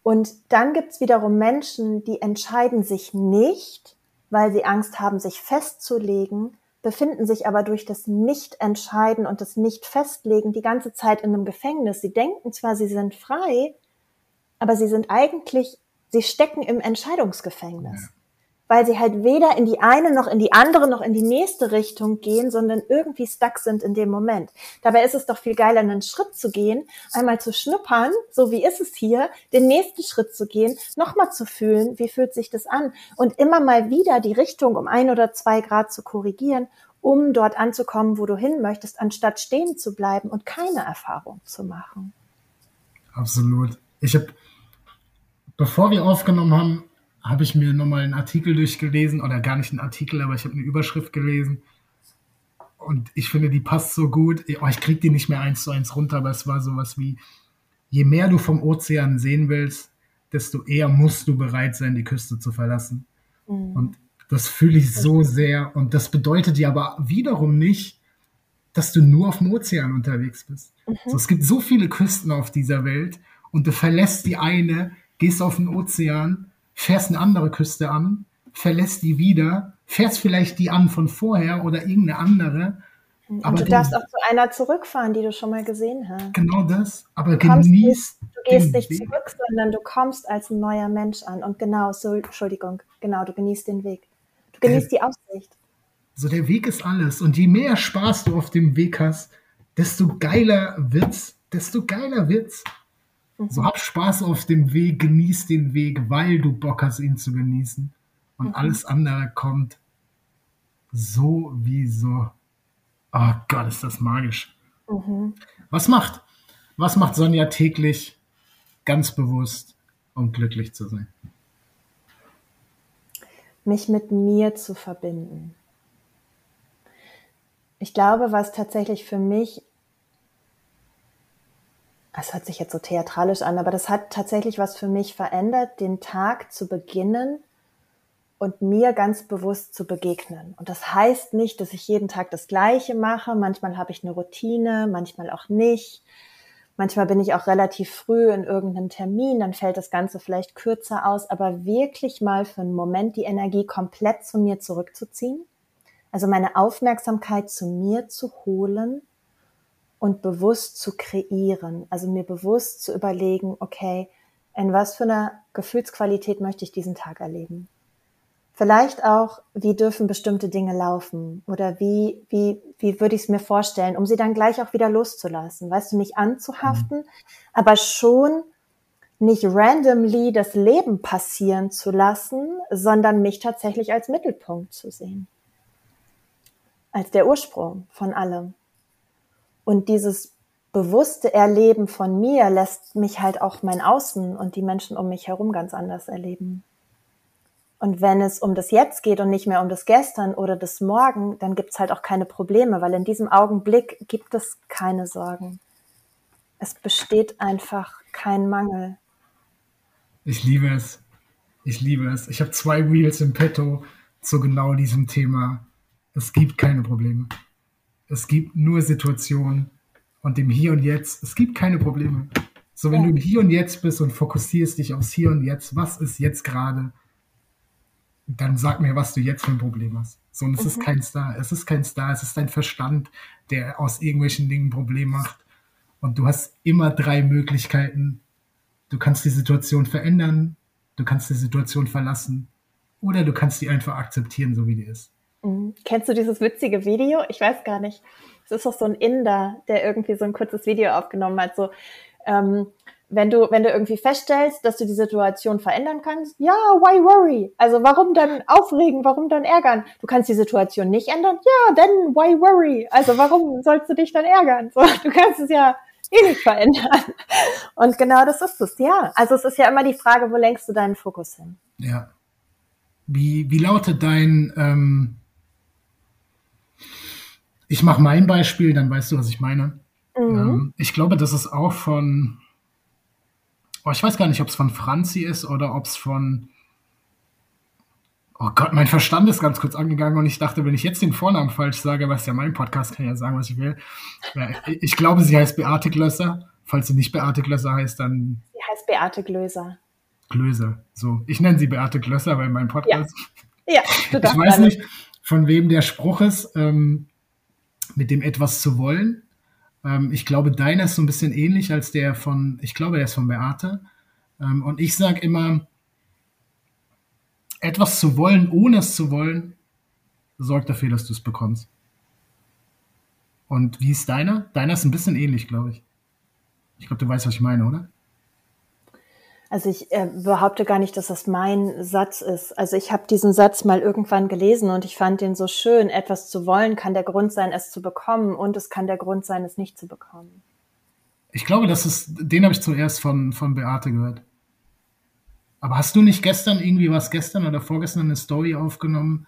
Und dann gibt's wiederum Menschen, die entscheiden sich nicht, weil sie Angst haben, sich festzulegen, befinden sich aber durch das Nicht-Entscheiden und das Nicht-Festlegen die ganze Zeit in einem Gefängnis. Sie denken zwar, sie sind frei, aber sie sind eigentlich, sie stecken im Entscheidungsgefängnis. Weil sie halt weder in die eine noch in die andere noch in die nächste Richtung gehen, sondern irgendwie stuck sind in dem Moment. Dabei ist es doch viel geiler, einen Schritt zu gehen, einmal zu schnuppern, so wie ist es hier, den nächsten Schritt zu gehen, nochmal zu fühlen, wie fühlt sich das an und immer mal wieder die Richtung um ein oder zwei Grad zu korrigieren, um dort anzukommen, wo du hin möchtest, anstatt stehen zu bleiben und keine Erfahrung zu machen. Absolut. Ich habe, bevor wir aufgenommen haben, habe ich mir nochmal einen Artikel durchgelesen, oder gar nicht einen Artikel, aber ich habe eine Überschrift gelesen. Und ich finde, die passt so gut. Oh, ich kriege die nicht mehr eins zu eins runter, aber es war sowas wie, je mehr du vom Ozean sehen willst, desto eher musst du bereit sein, die Küste zu verlassen. Und das fühle ich so sehr. Und das bedeutet ja aber wiederum nicht, dass du nur auf dem Ozean unterwegs bist. So, es gibt so viele Küsten auf dieser Welt und du verlässt die eine, gehst auf den Ozean, fährst eine andere Küste an, verlässt die wieder, fährst vielleicht die an von vorher oder irgendeine andere. Und Aber du darfst auch zu einer zurückfahren, die du schon mal gesehen hast. Genau das, aber Du kommst genieß nicht, du gehst nicht Weg. zurück, sondern du kommst als ein neuer Mensch an. Und genau, so, Entschuldigung, genau, du genießt den Weg. Du genießt die Aussicht. So, der Weg ist alles. Und je mehr Spaß du auf dem Weg hast, desto geiler wird's. Desto geiler wird's. So hab Spaß auf dem Weg, genieß den Weg, weil du Bock hast, ihn zu genießen. Und alles andere kommt so wie so. Oh Gott, ist das magisch. Was macht? Was macht Sonja täglich ganz bewusst, um glücklich zu sein? Mich mit mir zu verbinden. Ich glaube, was tatsächlich für mich, es hört sich jetzt so theatralisch an, aber das hat tatsächlich was für mich verändert, den Tag zu beginnen und mir ganz bewusst zu begegnen. Und das heißt nicht, dass ich jeden Tag das Gleiche mache. Manchmal habe ich eine Routine, manchmal auch nicht. Manchmal bin ich auch relativ früh in irgendeinem Termin, dann fällt das Ganze vielleicht kürzer aus, aber wirklich mal für einen Moment die Energie komplett zu mir zurückzuziehen. Also meine Aufmerksamkeit zu mir zu holen und bewusst zu kreieren. Also mir bewusst zu überlegen, okay, in was für einer Gefühlsqualität möchte ich diesen Tag erleben? Vielleicht auch, wie dürfen bestimmte Dinge laufen oder wie, wie, wie würde ich es mir vorstellen, um sie dann gleich auch wieder loszulassen. Weißt du, nicht anzuhaften, mhm. aber schon nicht randomly das Leben passieren zu lassen, sondern mich tatsächlich als Mittelpunkt zu sehen. Als der Ursprung von allem. Und dieses bewusste Erleben von mir lässt mich halt auch mein Außen und die Menschen um mich herum ganz anders erleben. Und wenn es um das Jetzt geht und nicht mehr um das Gestern oder das Morgen, dann gibt es halt auch keine Probleme, weil in diesem Augenblick gibt es keine Sorgen. Es besteht einfach kein Mangel. Ich liebe es. Ich liebe es. Ich habe zwei Wheels im Petto zu genau diesem Thema. Es gibt keine Probleme. Es gibt nur Situationen und im Hier und Jetzt. Es gibt keine Probleme. So, wenn ja. du im Hier und Jetzt bist und fokussierst dich aufs Hier und Jetzt, was ist jetzt gerade? dann sag mir, was du jetzt für ein Problem hast. So, und es mhm. ist kein Star. Es ist kein Star. Es ist dein Verstand, der aus irgendwelchen Dingen ein Problem macht. Und du hast immer drei Möglichkeiten. Du kannst die Situation verändern, du kannst die Situation verlassen oder du kannst die einfach akzeptieren, so wie die ist. Mhm. Kennst du dieses witzige Video? Ich weiß gar nicht. Es ist doch so ein Inder, der irgendwie so ein kurzes Video aufgenommen hat. So, ähm, wenn du, wenn du irgendwie feststellst, dass du die Situation verändern kannst, ja, why worry? Also warum dann aufregen, warum dann ärgern? Du kannst die Situation nicht ändern, ja, then why worry? Also warum sollst du dich dann ärgern? So, du kannst es ja eh nicht verändern. Und genau das ist es, ja. Also es ist ja immer die Frage, wo lenkst du deinen Fokus hin? Ja. Wie, wie lautet dein, ähm, ich mache mein Beispiel, dann weißt du, was ich meine. Mhm. Ähm, ich glaube, das ist auch von, Oh, ich weiß gar nicht, ob es von Franzi ist oder ob es von. Oh Gott, mein Verstand ist ganz kurz angegangen und ich dachte, wenn ich jetzt den Vornamen falsch sage, was ja mein Podcast kann ja sagen, was ich will. Ich glaube, sie heißt Beate Glösser. Falls sie nicht Beate Glösser heißt, dann. Sie heißt Beate Glöser. Glöser. So, ich nenne sie Beate Glösser, weil mein Podcast. Ja, ja du Ich weiß nicht, von wem der Spruch ist, ähm, mit dem etwas zu wollen. Ähm, ich glaube, deiner ist so ein bisschen ähnlich als der von, ich glaube, der ist von Beate. Ähm, und ich sage immer, etwas zu wollen, ohne es zu wollen, sorgt dafür, dass du es bekommst. Und wie ist deiner? Deiner ist ein bisschen ähnlich, glaube ich. Ich glaube, du weißt, was ich meine, oder? Also ich äh, behaupte gar nicht, dass das mein Satz ist. Also ich habe diesen Satz mal irgendwann gelesen und ich fand den so schön. Etwas zu wollen kann der Grund sein, es zu bekommen und es kann der Grund sein, es nicht zu bekommen. Ich glaube, das ist, den habe ich zuerst von, von Beate gehört. Aber hast du nicht gestern irgendwie was gestern oder vorgestern eine Story aufgenommen?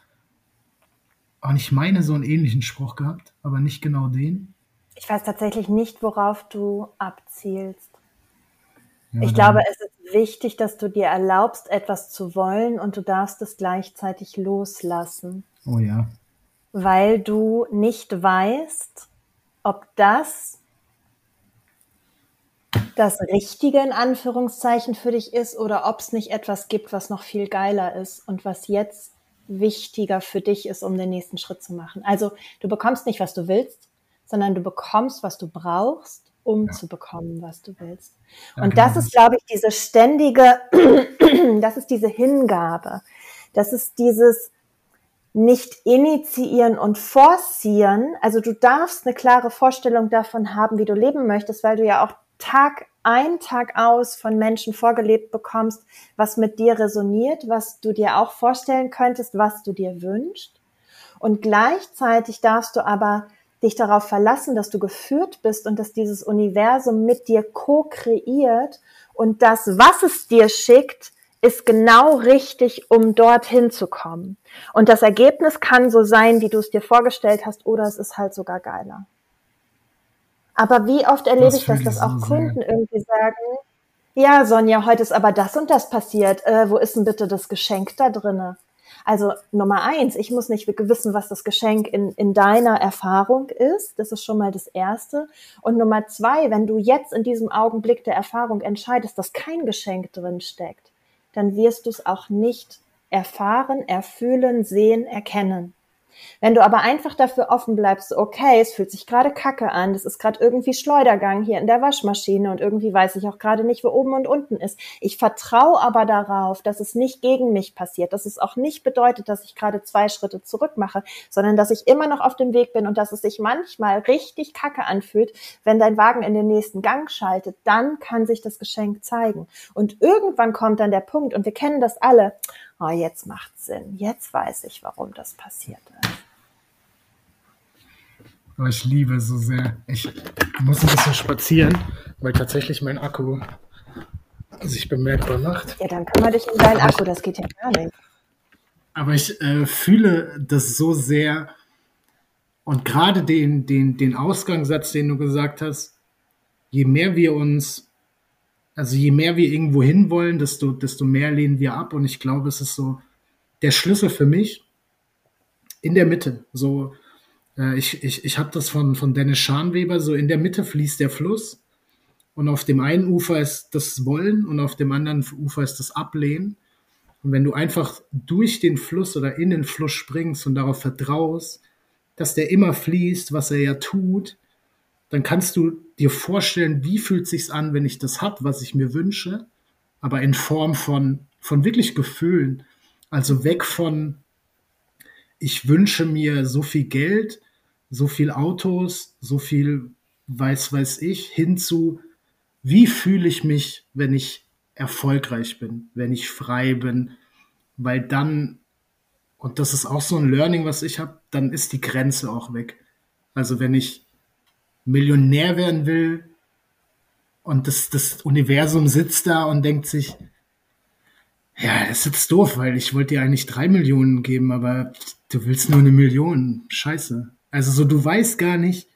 Und ich meine so einen ähnlichen Spruch gehabt, aber nicht genau den. Ich weiß tatsächlich nicht, worauf du abzielst. Ja, ich glaube, es ist wichtig, dass du dir erlaubst, etwas zu wollen und du darfst es gleichzeitig loslassen. Oh ja. Weil du nicht weißt, ob das das Richtige in Anführungszeichen für dich ist oder ob es nicht etwas gibt, was noch viel geiler ist und was jetzt wichtiger für dich ist, um den nächsten Schritt zu machen. Also du bekommst nicht, was du willst, sondern du bekommst, was du brauchst um ja. zu bekommen, was du willst. Und das ist, glaube ich, diese ständige, das ist diese Hingabe. Das ist dieses nicht initiieren und forcieren. Also du darfst eine klare Vorstellung davon haben, wie du leben möchtest, weil du ja auch Tag ein, Tag aus von Menschen vorgelebt bekommst, was mit dir resoniert, was du dir auch vorstellen könntest, was du dir wünschst. Und gleichzeitig darfst du aber dich darauf verlassen, dass du geführt bist und dass dieses Universum mit dir co-kreiert und das, was es dir schickt, ist genau richtig, um dorthin zu kommen. Und das Ergebnis kann so sein, wie du es dir vorgestellt hast, oder es ist halt sogar geiler. Aber wie oft erlebe das ich das, dass auch Kunden sehr. irgendwie sagen, ja, Sonja, heute ist aber das und das passiert. Äh, wo ist denn bitte das Geschenk da drinne? Also Nummer eins, ich muss nicht wissen, was das Geschenk in, in deiner Erfahrung ist. Das ist schon mal das Erste. Und Nummer zwei, wenn du jetzt in diesem Augenblick der Erfahrung entscheidest, dass kein Geschenk drin steckt, dann wirst du es auch nicht erfahren, erfühlen, sehen, erkennen. Wenn du aber einfach dafür offen bleibst, okay, es fühlt sich gerade kacke an, das ist gerade irgendwie Schleudergang hier in der Waschmaschine und irgendwie weiß ich auch gerade nicht, wo oben und unten ist. Ich vertraue aber darauf, dass es nicht gegen mich passiert, dass es auch nicht bedeutet, dass ich gerade zwei Schritte zurück mache, sondern dass ich immer noch auf dem Weg bin und dass es sich manchmal richtig kacke anfühlt, wenn dein Wagen in den nächsten Gang schaltet, dann kann sich das Geschenk zeigen. Und irgendwann kommt dann der Punkt, und wir kennen das alle, oh, jetzt macht Sinn, jetzt weiß ich, warum das passiert ist. Ich liebe so sehr. Ich muss ein bisschen spazieren, weil tatsächlich mein Akku sich bemerkbar macht. Ja, dann kümmere dich um deinen Akku, das geht ja gar nicht. Aber ich äh, fühle das so sehr und gerade den, den, den Ausgangssatz, den du gesagt hast, je mehr wir uns, also je mehr wir irgendwo hinwollen, desto, desto mehr lehnen wir ab. Und ich glaube, es ist so der Schlüssel für mich in der Mitte. So, äh, ich ich, ich habe das von, von Dennis Scharnweber, so in der Mitte fließt der Fluss und auf dem einen Ufer ist das Wollen und auf dem anderen Ufer ist das Ablehnen. Und wenn du einfach durch den Fluss oder in den Fluss springst und darauf vertraust, dass der immer fließt, was er ja tut, dann kannst du dir vorstellen, wie fühlt sich's an, wenn ich das hab, was ich mir wünsche, aber in Form von von wirklich Gefühlen, also weg von ich wünsche mir so viel Geld, so viel Autos, so viel weiß weiß ich, hinzu, wie fühle ich mich, wenn ich erfolgreich bin, wenn ich frei bin, weil dann, und das ist auch so ein Learning, was ich habe, dann ist die Grenze auch weg. Also wenn ich Millionär werden will und das, das Universum sitzt da und denkt sich, ja, das ist jetzt doof, weil ich wollte dir eigentlich drei Millionen geben, aber du willst nur eine Million. Scheiße. Also so, du weißt gar nicht,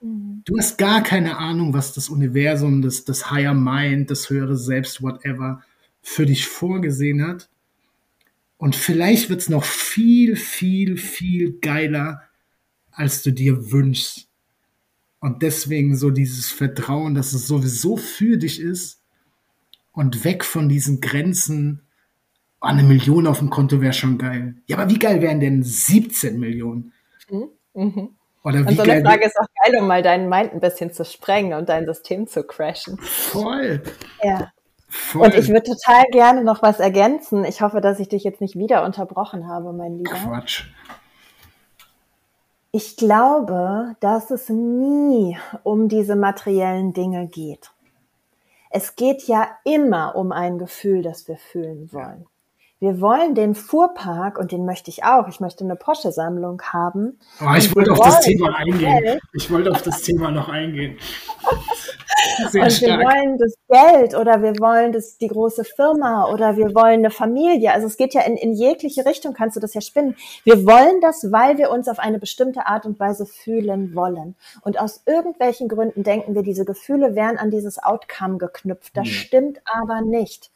mhm. du hast gar keine Ahnung, was das Universum, das, das Higher Mind, das höhere Selbst, whatever, für dich vorgesehen hat. Und vielleicht wird's noch viel, viel, viel geiler, als du dir wünschst. Und deswegen so dieses Vertrauen, dass es sowieso für dich ist und weg von diesen Grenzen, Oh, eine Million auf dem Konto wäre schon geil. Ja, aber wie geil wären denn 17 Millionen? Mhm. Mhm. Oder wie und so eine Frage ist auch geil, um mal deinen Mind ein bisschen zu sprengen und dein System zu crashen. Voll. Ja. Voll. Und ich würde total gerne noch was ergänzen. Ich hoffe, dass ich dich jetzt nicht wieder unterbrochen habe, mein Lieber. Quatsch. Ich glaube, dass es nie um diese materiellen Dinge geht. Es geht ja immer um ein Gefühl, das wir fühlen wollen wir wollen den Fuhrpark und den möchte ich auch. Ich möchte eine Porsche-Sammlung haben. Oh, ich wollte auf das Thema eingehen. Geld. Ich wollte auf das Thema noch eingehen. Sehr und stark. wir wollen das Geld oder wir wollen das, die große Firma oder wir wollen eine Familie. Also es geht ja in, in jegliche Richtung, kannst du das ja spinnen. Wir wollen das, weil wir uns auf eine bestimmte Art und Weise fühlen wollen. Und aus irgendwelchen Gründen denken wir, diese Gefühle wären an dieses Outcome geknüpft. Das ja. stimmt aber nicht.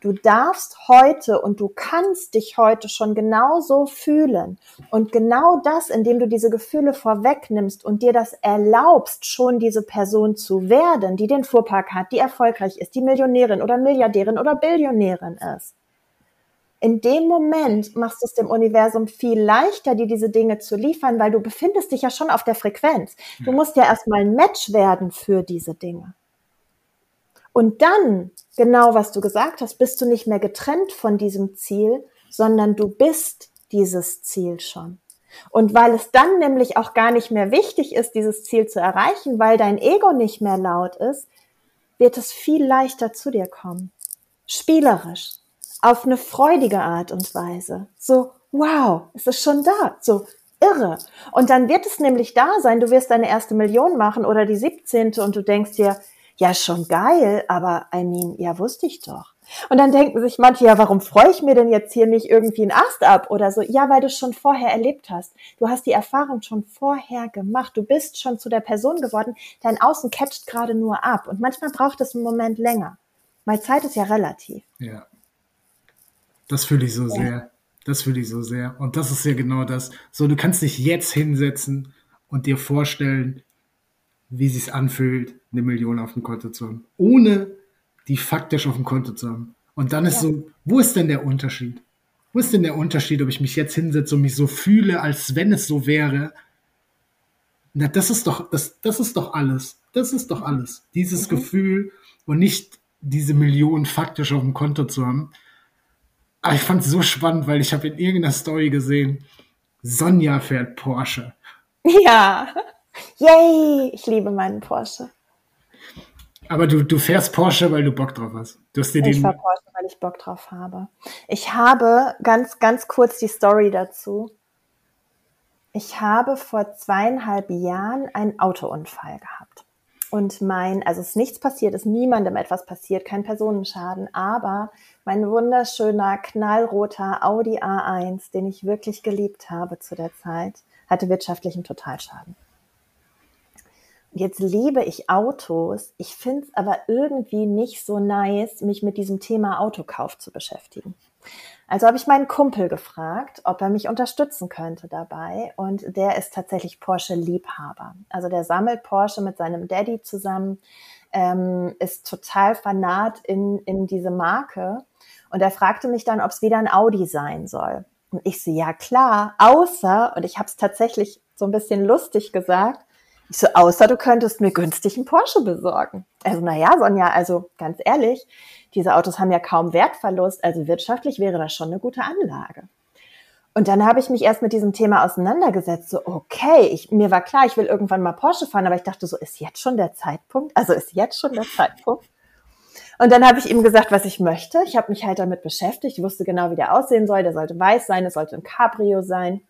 Du darfst heute und du kannst dich heute schon genauso fühlen. Und genau das, indem du diese Gefühle vorwegnimmst und dir das erlaubst, schon diese Person zu werden, die den Fuhrpark hat, die erfolgreich ist, die Millionärin oder Milliardärin oder Billionärin ist. In dem Moment machst du es dem Universum viel leichter, dir diese Dinge zu liefern, weil du befindest dich ja schon auf der Frequenz. Du musst ja erstmal ein Match werden für diese Dinge. Und dann, genau was du gesagt hast, bist du nicht mehr getrennt von diesem Ziel, sondern du bist dieses Ziel schon. Und weil es dann nämlich auch gar nicht mehr wichtig ist, dieses Ziel zu erreichen, weil dein Ego nicht mehr laut ist, wird es viel leichter zu dir kommen. Spielerisch, auf eine freudige Art und Weise. So, wow, es ist schon da. So, irre. Und dann wird es nämlich da sein, du wirst deine erste Million machen oder die 17. und du denkst dir, ja, schon geil, aber I mean, ja, wusste ich doch. Und dann denken sich manche, ja, warum freue ich mir denn jetzt hier nicht irgendwie einen Ast ab oder so? Ja, weil du es schon vorher erlebt hast. Du hast die Erfahrung schon vorher gemacht. Du bist schon zu der Person geworden. Dein Außen catcht gerade nur ab. Und manchmal braucht es einen Moment länger. Weil Zeit ist ja relativ. Ja. Das fühle ich so ja. sehr. Das fühle ich so sehr. Und das ist ja genau das. So, du kannst dich jetzt hinsetzen und dir vorstellen, wie sich's anfühlt, eine Million auf dem Konto zu haben. Ohne die faktisch auf dem Konto zu haben. Und dann ist ja. so, wo ist denn der Unterschied? Wo ist denn der Unterschied, ob ich mich jetzt hinsetze und mich so fühle, als wenn es so wäre? Na, das ist doch, das, das ist doch alles. Das ist doch alles. Dieses mhm. Gefühl und nicht diese Millionen faktisch auf dem Konto zu haben. Aber ich fand es so spannend, weil ich habe in irgendeiner Story gesehen, Sonja fährt Porsche. Ja. Yay! Ich liebe meinen Porsche. Aber du, du fährst Porsche, weil du Bock drauf hast. Du hast dir ich fahre Porsche, weil ich Bock drauf habe. Ich habe ganz, ganz kurz die Story dazu. Ich habe vor zweieinhalb Jahren einen Autounfall gehabt. Und mein, also es ist nichts passiert, ist niemandem etwas passiert, kein Personenschaden, aber mein wunderschöner, knallroter Audi A1, den ich wirklich geliebt habe zu der Zeit, hatte wirtschaftlichen Totalschaden. Jetzt liebe ich Autos. Ich finde es aber irgendwie nicht so nice, mich mit diesem Thema Autokauf zu beschäftigen. Also habe ich meinen Kumpel gefragt, ob er mich unterstützen könnte dabei. Und der ist tatsächlich Porsche-Liebhaber. Also der sammelt Porsche mit seinem Daddy zusammen, ähm, ist total fanat in, in diese Marke. Und er fragte mich dann, ob es wieder ein Audi sein soll. Und ich so, ja klar, außer, und ich habe es tatsächlich so ein bisschen lustig gesagt, ich so, außer du könntest mir günstig einen Porsche besorgen. Also, naja, Sonja, also ganz ehrlich, diese Autos haben ja kaum Wertverlust, also wirtschaftlich wäre das schon eine gute Anlage. Und dann habe ich mich erst mit diesem Thema auseinandergesetzt. So, okay, ich, mir war klar, ich will irgendwann mal Porsche fahren, aber ich dachte so, ist jetzt schon der Zeitpunkt? Also ist jetzt schon der Zeitpunkt? Und dann habe ich ihm gesagt, was ich möchte. Ich habe mich halt damit beschäftigt. Ich wusste genau, wie der aussehen soll. Der sollte weiß sein, es sollte ein Cabrio sein.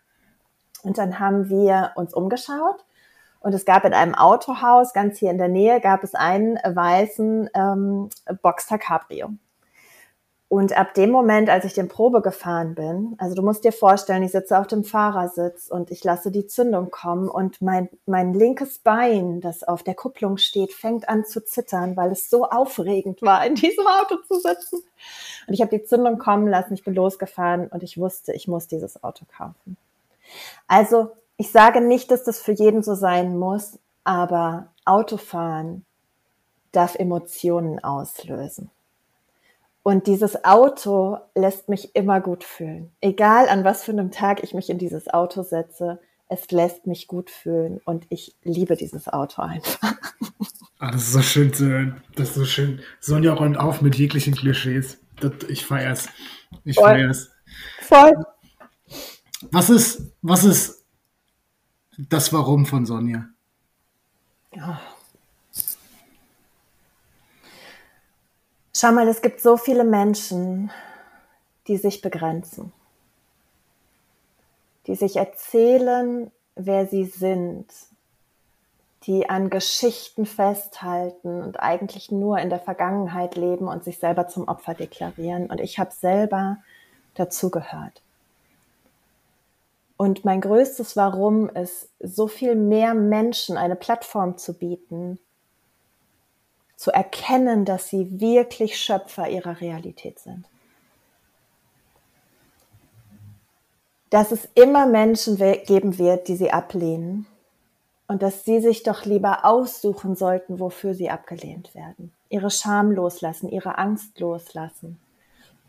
Und dann haben wir uns umgeschaut und es gab in einem Autohaus ganz hier in der Nähe, gab es einen weißen ähm, Boxster Cabrio. Und ab dem Moment, als ich den Probe gefahren bin, also du musst dir vorstellen, ich sitze auf dem Fahrersitz und ich lasse die Zündung kommen und mein, mein linkes Bein, das auf der Kupplung steht, fängt an zu zittern, weil es so aufregend war, in diesem Auto zu sitzen. Und ich habe die Zündung kommen lassen, ich bin losgefahren und ich wusste, ich muss dieses Auto kaufen. Also ich sage nicht, dass das für jeden so sein muss, aber Autofahren darf Emotionen auslösen. Und dieses Auto lässt mich immer gut fühlen. Egal an was für einem Tag ich mich in dieses Auto setze, es lässt mich gut fühlen und ich liebe dieses Auto einfach. Ah, das ist so schön zu hören. Das ist so schön. Sonja räumt auf mit jeglichen Klischees. Das, ich feier's. Ich Voll. feier's. Voll. Was ist, was ist das Warum von Sonja. Ja. Schau mal, es gibt so viele Menschen, die sich begrenzen, die sich erzählen, wer sie sind, die an Geschichten festhalten und eigentlich nur in der Vergangenheit leben und sich selber zum Opfer deklarieren. Und ich habe selber dazugehört. Und mein größtes Warum ist, so viel mehr Menschen eine Plattform zu bieten, zu erkennen, dass sie wirklich Schöpfer ihrer Realität sind. Dass es immer Menschen geben wird, die sie ablehnen und dass sie sich doch lieber aussuchen sollten, wofür sie abgelehnt werden. Ihre Scham loslassen, ihre Angst loslassen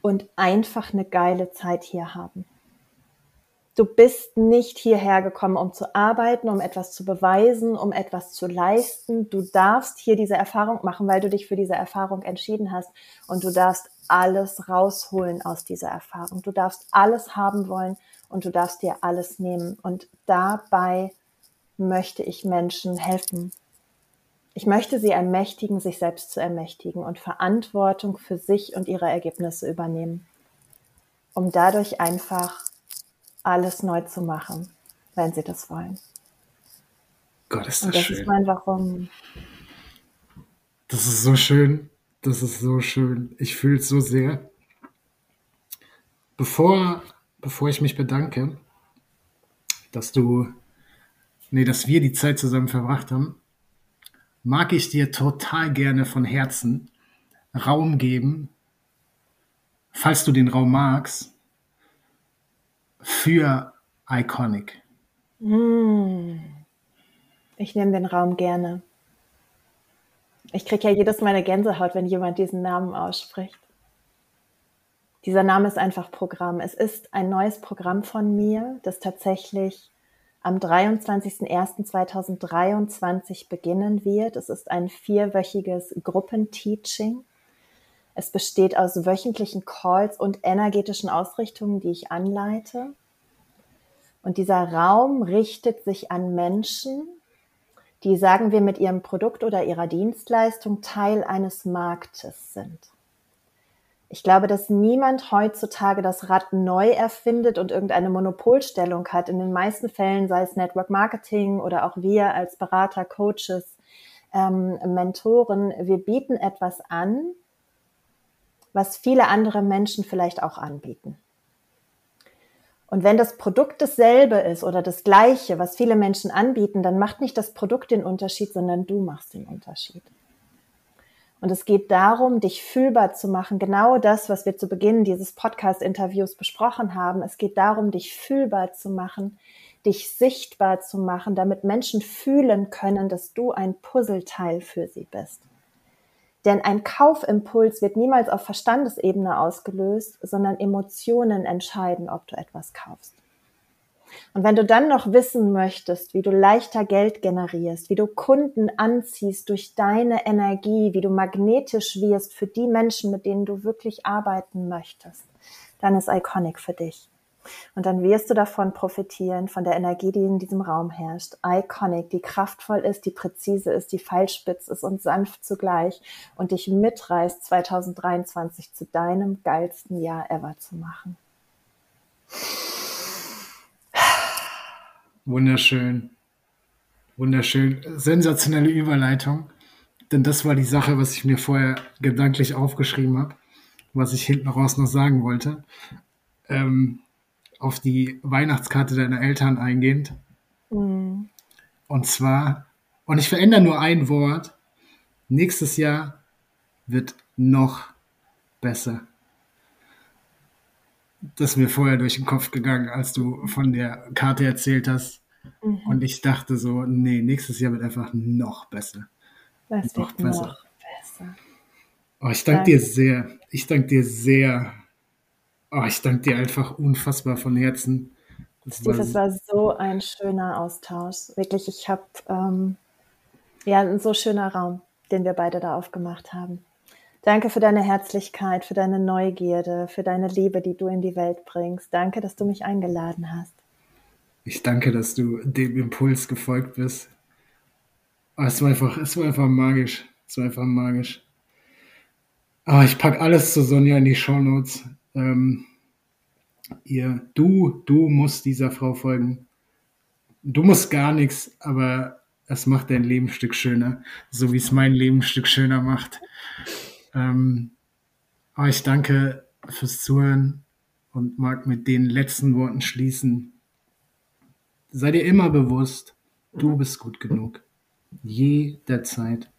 und einfach eine geile Zeit hier haben. Du bist nicht hierher gekommen, um zu arbeiten, um etwas zu beweisen, um etwas zu leisten. Du darfst hier diese Erfahrung machen, weil du dich für diese Erfahrung entschieden hast. Und du darfst alles rausholen aus dieser Erfahrung. Du darfst alles haben wollen und du darfst dir alles nehmen. Und dabei möchte ich Menschen helfen. Ich möchte sie ermächtigen, sich selbst zu ermächtigen und Verantwortung für sich und ihre Ergebnisse übernehmen, um dadurch einfach alles neu zu machen, wenn sie das wollen. Gott, ist das, Und das schön. ist mein Warum. Das ist so schön. Das ist so schön. Ich fühle es so sehr. Bevor, bevor ich mich bedanke, dass du, nee, dass wir die Zeit zusammen verbracht haben, mag ich dir total gerne von Herzen Raum geben, falls du den Raum magst, für Iconic. Hm. Ich nehme den Raum gerne. Ich kriege ja jedes Mal eine Gänsehaut, wenn jemand diesen Namen ausspricht. Dieser Name ist einfach Programm. Es ist ein neues Programm von mir, das tatsächlich am 23.01.2023 beginnen wird. Es ist ein vierwöchiges Gruppenteaching. Es besteht aus wöchentlichen Calls und energetischen Ausrichtungen, die ich anleite. Und dieser Raum richtet sich an Menschen, die, sagen wir, mit ihrem Produkt oder ihrer Dienstleistung Teil eines Marktes sind. Ich glaube, dass niemand heutzutage das Rad neu erfindet und irgendeine Monopolstellung hat. In den meisten Fällen, sei es Network Marketing oder auch wir als Berater, Coaches, ähm, Mentoren, wir bieten etwas an, was viele andere Menschen vielleicht auch anbieten. Und wenn das Produkt dasselbe ist oder das gleiche, was viele Menschen anbieten, dann macht nicht das Produkt den Unterschied, sondern du machst den Unterschied. Und es geht darum, dich fühlbar zu machen. Genau das, was wir zu Beginn dieses Podcast-Interviews besprochen haben. Es geht darum, dich fühlbar zu machen, dich sichtbar zu machen, damit Menschen fühlen können, dass du ein Puzzleteil für sie bist. Denn ein Kaufimpuls wird niemals auf Verstandesebene ausgelöst, sondern Emotionen entscheiden, ob du etwas kaufst. Und wenn du dann noch wissen möchtest, wie du leichter Geld generierst, wie du Kunden anziehst durch deine Energie, wie du magnetisch wirst für die Menschen, mit denen du wirklich arbeiten möchtest, dann ist Iconic für dich. Und dann wirst du davon profitieren, von der Energie, die in diesem Raum herrscht. Iconic, die kraftvoll ist, die präzise ist, die feilspitz ist und sanft zugleich und dich mitreißt, 2023 zu deinem geilsten Jahr ever zu machen. Wunderschön. Wunderschön. Sensationelle Überleitung. Denn das war die Sache, was ich mir vorher gedanklich aufgeschrieben habe, was ich hinten raus noch sagen wollte. Ähm, auf die Weihnachtskarte deiner Eltern eingehend. Mhm. Und zwar, und ich verändere nur ein Wort, nächstes Jahr wird noch besser. Das ist mir vorher durch den Kopf gegangen, als du von der Karte erzählt hast. Mhm. Und ich dachte so, nee, nächstes Jahr wird einfach noch besser. Das noch wird besser. noch besser. Oh, ich danke dir sehr. Ich danke dir sehr Oh, ich danke dir einfach unfassbar von Herzen. Das Steve, war, es war so ein schöner Austausch. Wirklich, ich habe ähm, ja ein so schöner Raum, den wir beide da aufgemacht haben. Danke für deine Herzlichkeit, für deine Neugierde, für deine Liebe, die du in die Welt bringst. Danke, dass du mich eingeladen hast. Ich danke, dass du dem Impuls gefolgt bist. Oh, es war einfach, es war einfach magisch. Es war einfach magisch. Oh, ich packe alles zu Sonja in die Show Notes ähm, ihr, du, du musst dieser Frau folgen. Du musst gar nichts, aber es macht dein Leben ein Stück schöner, so wie es mein Leben ein Stück schöner macht. Ähm, aber ich danke fürs Zuhören und mag mit den letzten Worten schließen. Sei dir immer bewusst, du bist gut genug. Jederzeit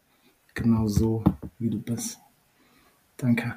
genau so, wie du bist. Danke.